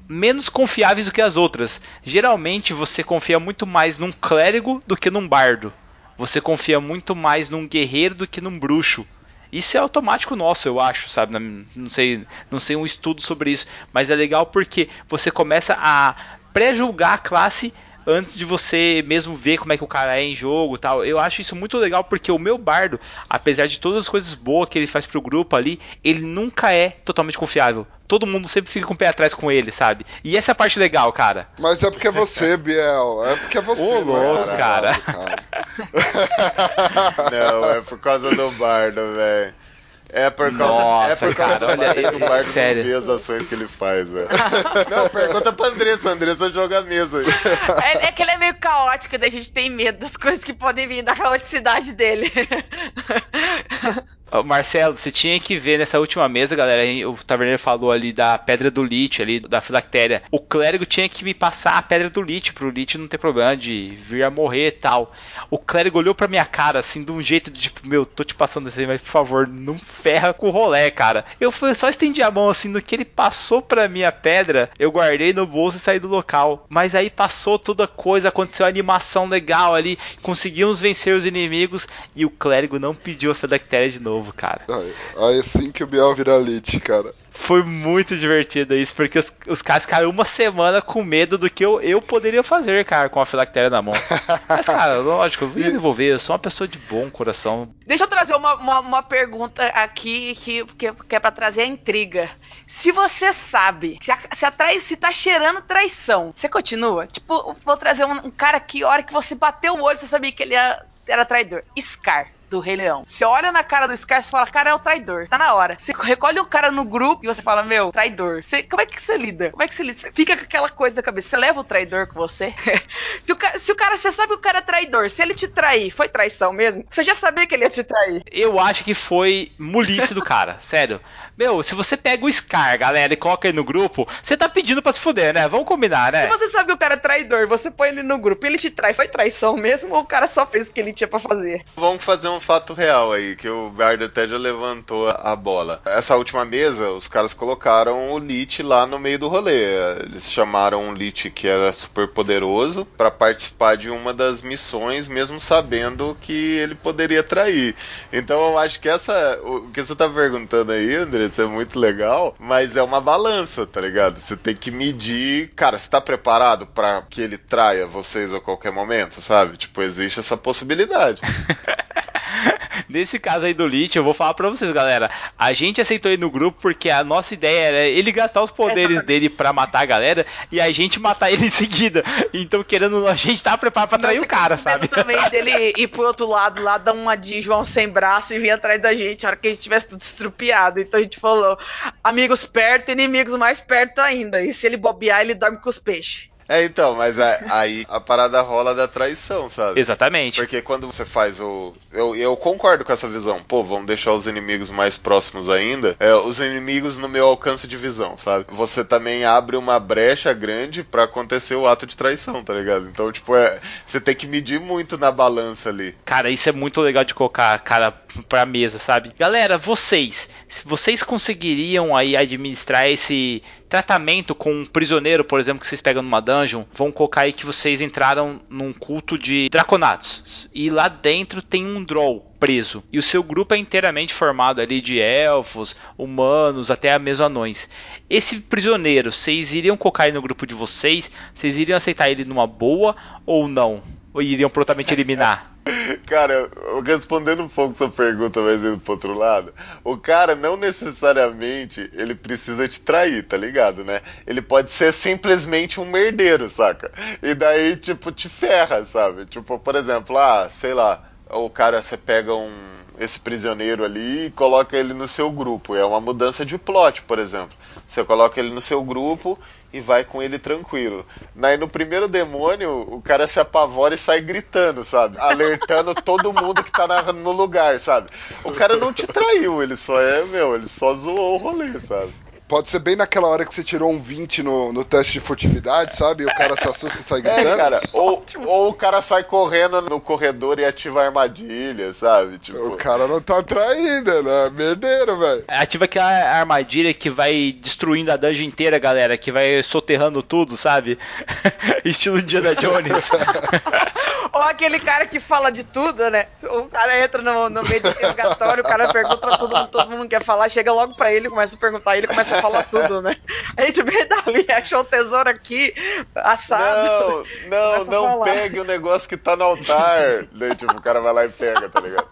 menos confiáveis do que as outras. Geralmente você confia muito mais num clérigo do que num bardo. Você confia muito mais num guerreiro do que num bruxo. Isso é automático nosso, eu acho, sabe? Não sei, não sei um estudo sobre isso, mas é legal porque você começa a pré-julgar a classe antes de você mesmo ver como é que o cara é em jogo tal. Eu acho isso muito legal porque o meu bardo, apesar de todas as coisas boas que ele faz pro grupo ali, ele nunca é totalmente confiável. Todo mundo sempre fica com o pé atrás com ele, sabe? E essa é a parte legal, cara. Mas é porque é você, Biel. É porque é você, Ô, louco, é cara. cara. Não, é por causa do bardo, velho. É por causa, Nossa, é por causa cara, do sério. as ações que ele faz, velho. Não, pergunta pra Andressa. A Andressa joga mesmo. aí. É, é que ele é meio caótico, daí a gente tem medo das coisas que podem vir da caoticidade dele. Marcelo, você tinha que ver nessa última mesa, galera. O Taverneiro falou ali da pedra do Lich, ali, da filactéria. O clérigo tinha que me passar a pedra do Lich, pro Lich não ter problema de vir a morrer e tal. O clérigo olhou pra minha cara, assim, de um jeito de tipo, meu, tô te passando isso aí, mas por favor, não ferra com o rolé, cara. Eu só estendi a mão assim, no que ele passou pra minha pedra, eu guardei no bolso e saí do local. Mas aí passou toda coisa, aconteceu a animação legal ali, conseguimos vencer os inimigos e o clérigo não pediu a filactéria de novo, cara. Aí, sim que o Biel vira lit, cara. Foi muito divertido isso, porque os, os caras ficaram uma semana com medo do que eu, eu poderia fazer, cara, com a filactéria na mão. Mas, cara, lógico, eu vou me envolver, eu sou uma pessoa de bom coração. Deixa eu trazer uma, uma, uma pergunta aqui que, que, que é pra trazer a intriga. Se você sabe, se a, se a trai, se tá cheirando traição, você continua? Tipo, vou trazer um, um cara que, a hora que você bateu o olho, você sabia que ele ia- era traidor. Scar. Do Rei Leão. Você olha na cara do Scar e fala, cara, é o traidor. Tá na hora. Você recolhe o cara no grupo e você fala, meu, traidor. Você, como é que você lida? Como é que você lida? Você fica com aquela coisa na cabeça. Você leva o traidor com você? se, o cara, se o cara, você sabe que o cara é traidor. Se ele te trair, foi traição mesmo? Você já sabia que ele ia te trair. Eu acho que foi mulice do cara, sério. Meu, se você pega o Scar, galera, e coloca ele no grupo, você tá pedindo pra se fuder, né? Vamos combinar, né? Se você sabe que o cara é traidor, você põe ele no grupo e ele te trai, foi traição mesmo ou o cara só fez o que ele tinha pra fazer? Vamos fazer um fato real aí, que o Bardo até já levantou a bola. Essa última mesa, os caras colocaram o Lich lá no meio do rolê. Eles chamaram um Lich que era super poderoso pra participar de uma das missões, mesmo sabendo que ele poderia trair. Então eu acho que essa. O que você tá perguntando aí, André, isso é muito legal, mas é uma balança, tá ligado? Você tem que medir. Cara, você tá preparado pra que ele traia vocês a qualquer momento, sabe? Tipo, existe essa possibilidade. Nesse caso aí do Lich, eu vou falar pra vocês, galera. A gente aceitou ele no grupo porque a nossa ideia era ele gastar os poderes dele pra matar a galera e a gente matar ele em seguida. Então, querendo, a gente tá preparado pra trair o cara, sabe? também dele ir pro outro lado lá, dar uma de João sem braço e vir atrás da gente, a hora que a gente tivesse tudo estrupiado. Então a gente falou: amigos perto, inimigos mais perto ainda. E se ele bobear, ele dorme com os peixes. É, então, mas a- aí a parada rola da traição, sabe? Exatamente. Porque quando você faz o. Eu, eu concordo com essa visão. Pô, vamos deixar os inimigos mais próximos ainda. É, os inimigos no meu alcance de visão, sabe? Você também abre uma brecha grande pra acontecer o ato de traição, tá ligado? Então, tipo, é, você tem que medir muito na balança ali. Cara, isso é muito legal de colocar, cara, pra mesa, sabe? Galera, vocês, vocês conseguiriam aí administrar esse tratamento com um prisioneiro, por exemplo, que vocês pegam numa dungeon, vão colocar aí que vocês entraram num culto de draconatos e lá dentro tem um droll preso e o seu grupo é inteiramente formado ali de elfos, humanos, até mesmo anões. Esse prisioneiro, vocês iriam colocar ele no grupo de vocês? Vocês iriam aceitar ele numa boa ou não? Ou iriam prontamente eliminar? Cara, respondendo um pouco sua pergunta, mas indo pro outro lado, o cara não necessariamente ele precisa te trair, tá ligado, né? Ele pode ser simplesmente um merdeiro, saca? E daí, tipo, te ferra, sabe? Tipo, por exemplo, ah, sei lá, o cara, você pega um esse prisioneiro ali e coloca ele no seu grupo. É uma mudança de plot, por exemplo. Você coloca ele no seu grupo e vai com ele tranquilo. Daí no primeiro demônio, o cara se apavora e sai gritando, sabe? Alertando todo mundo que tá na, no lugar, sabe? O cara não te traiu, ele só é, meu, ele só zoou o rolê, sabe? Pode ser bem naquela hora que você tirou um 20 no, no teste de furtividade, sabe? E o cara se assusta e sai gritando. É, cara. Ou, ou o cara sai correndo no corredor e ativa a armadilha, sabe? Tipo... O cara não tá traindo, né? Merdeiro, velho. Ativa aquela armadilha que vai destruindo a dungeon inteira, galera. Que vai soterrando tudo, sabe? Estilo Indiana Jones. ou aquele cara que fala de tudo, né? O cara entra no, no meio do interrogatório, o cara pergunta pra todo mundo, todo mundo quer falar, chega logo pra ele, começa a perguntar, ele começa fala tudo, né? A gente veio dali, achou o tesouro aqui, assado. Não, não, não pegue o negócio que tá no altar. Daí, tipo, o cara vai lá e pega, tá ligado?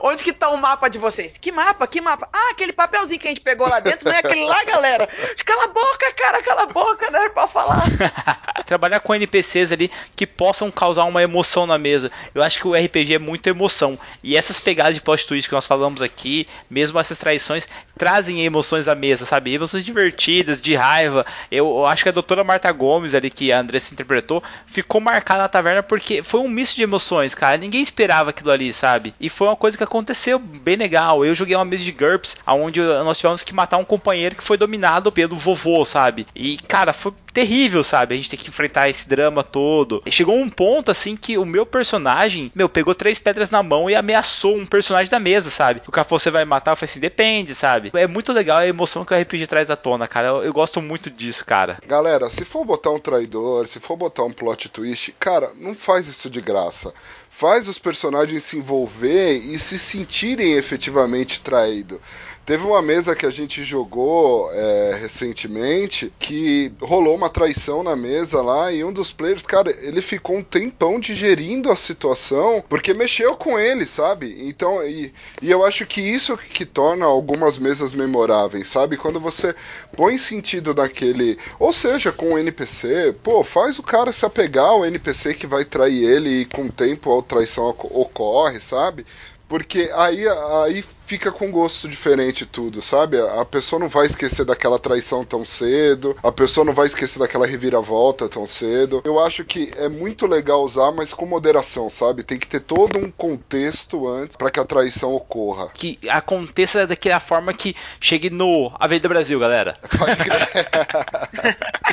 Onde que tá o mapa de vocês? Que mapa? Que mapa? Ah, aquele papelzinho que a gente pegou lá dentro, não é aquele lá, galera? Cala a boca, cara, cala a boca, né? Pra falar. Trabalhar com NPCs ali que possam causar uma emoção na mesa. Eu acho que o RPG é muito emoção. E essas pegadas de plot twist que nós falamos aqui, mesmo essas traições, trazem emoções à mesa, sabe? Emoções divertidas, de raiva. Eu, eu acho que a doutora Marta Gomes, ali, que a Andressa interpretou, ficou marcada na taverna porque foi um misto de emoções, cara. Ninguém esperava aquilo ali, sabe? E foi uma coisa que aconteceu bem legal. Eu joguei uma mesa de GURPS, onde nós tivemos que matar um companheiro que foi dominado pelo vovô, sabe? E, cara, foi terrível, sabe? A gente tem que enfrentar esse drama todo. E chegou um ponto, assim, que o meu personagem, meu, pegou três pedras na mão e ameaçou um personagem da mesa, sabe? O cara falou, você vai matar? Eu falei assim, depende, sabe? É muito legal a emoção que o RPG traz à tona, cara. Eu, eu gosto muito disso, cara. Galera, se for botar um traidor, se for botar um plot twist, cara, não faz isso de graça faz os personagens se envolver e se sentirem efetivamente traídos. Teve uma mesa que a gente jogou é, recentemente que rolou uma traição na mesa lá e um dos players, cara, ele ficou um tempão digerindo a situação porque mexeu com ele, sabe? Então, e, e eu acho que isso que torna algumas mesas memoráveis, sabe? Quando você põe sentido naquele. Ou seja, com o NPC, pô, faz o cara se apegar ao NPC que vai trair ele e com o tempo a traição ocorre, sabe? Porque aí, aí fica com gosto diferente tudo, sabe? A pessoa não vai esquecer daquela traição tão cedo, a pessoa não vai esquecer daquela reviravolta tão cedo. Eu acho que é muito legal usar, mas com moderação, sabe? Tem que ter todo um contexto antes para que a traição ocorra. Que aconteça daquela forma que chegue no Avenida Brasil, galera. Pode crer.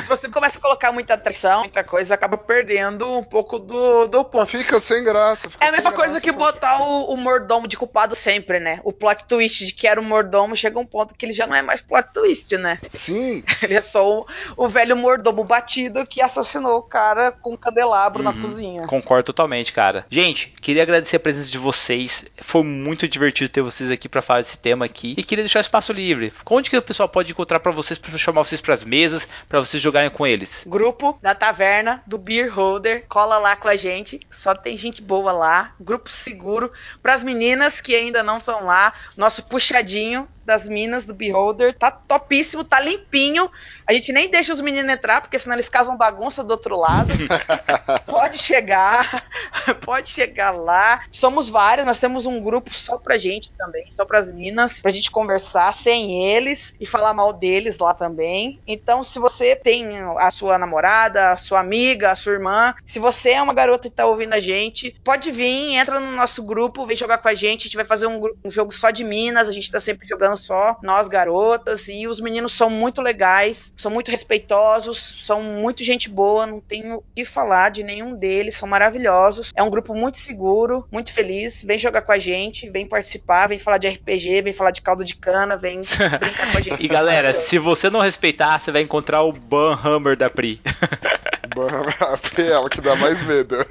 se você começa a colocar muita traição, muita coisa, acaba perdendo um pouco do, do ponto. Fica sem graça. Fica é a mesma coisa graça, que botar o, o mordomo de culpado sempre, né? O plot twist de que era o mordomo, chega um ponto que ele já não é mais plot twist, né? Sim. Ele é só o, o velho mordomo batido que assassinou o cara com um candelabro uhum. na cozinha. Concordo totalmente, cara. Gente, queria agradecer a presença de vocês. Foi muito divertido ter vocês aqui para falar desse tema aqui. E queria deixar o espaço livre. Onde que o pessoal pode encontrar para vocês, para chamar vocês para as mesas, para vocês jogarem com eles? Grupo da taverna do Beer Holder. Cola lá com a gente. Só tem gente boa lá. Grupo seguro. Para as meninas que ainda não estão lá, nosso puxadinho das minas do Beholder tá topíssimo, tá limpinho. A gente nem deixa os meninos entrar, porque senão eles casam bagunça do outro lado. pode chegar, pode chegar lá. Somos vários, nós temos um grupo só pra gente também, só pras minas, pra gente conversar sem eles e falar mal deles lá também. Então, se você tem a sua namorada, a sua amiga, a sua irmã, se você é uma garota e tá ouvindo a gente, pode vir, entra no nosso grupo, vem jogar com a gente. A gente vai fazer um, um jogo só de minas, a gente tá sempre jogando só nós garotas e os meninos são muito legais, são muito respeitosos, são muito gente boa, não tenho o que falar de nenhum deles, são maravilhosos. É um grupo muito seguro, muito feliz. Vem jogar com a gente, vem participar, vem falar de RPG, vem falar de caldo de cana, vem brincar com a gente. e galera, se você não respeitar, você vai encontrar o Ban Hammer da Pri. Ban Hammer, a Pri é ela que dá mais medo.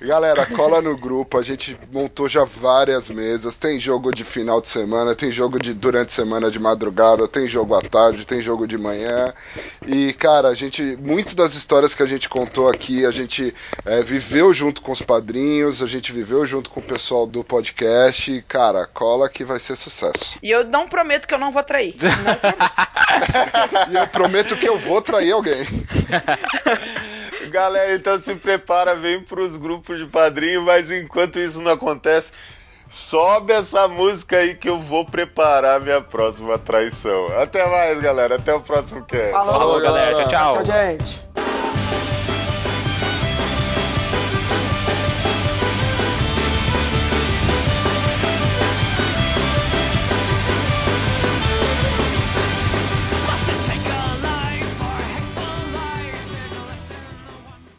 Galera, cola no grupo. A gente montou já várias mesas. Tem jogo de final de semana, tem jogo de durante semana de madrugada, tem jogo à tarde, tem jogo de manhã. E, cara, a gente. Muito das histórias que a gente contou aqui, a gente é, viveu junto com os padrinhos, a gente viveu junto com o pessoal do podcast. E, cara, cola que vai ser sucesso. E eu não prometo que eu não vou trair. Não prometo. E eu prometo que eu vou trair alguém. Galera, então se prepara, vem pros grupos de padrinho, mas enquanto isso não acontece, sobe essa música aí que eu vou preparar minha próxima traição. Até mais, galera. Até o próximo cast. Falou, Falou, galera. Tchau, tchau. Tchau, gente.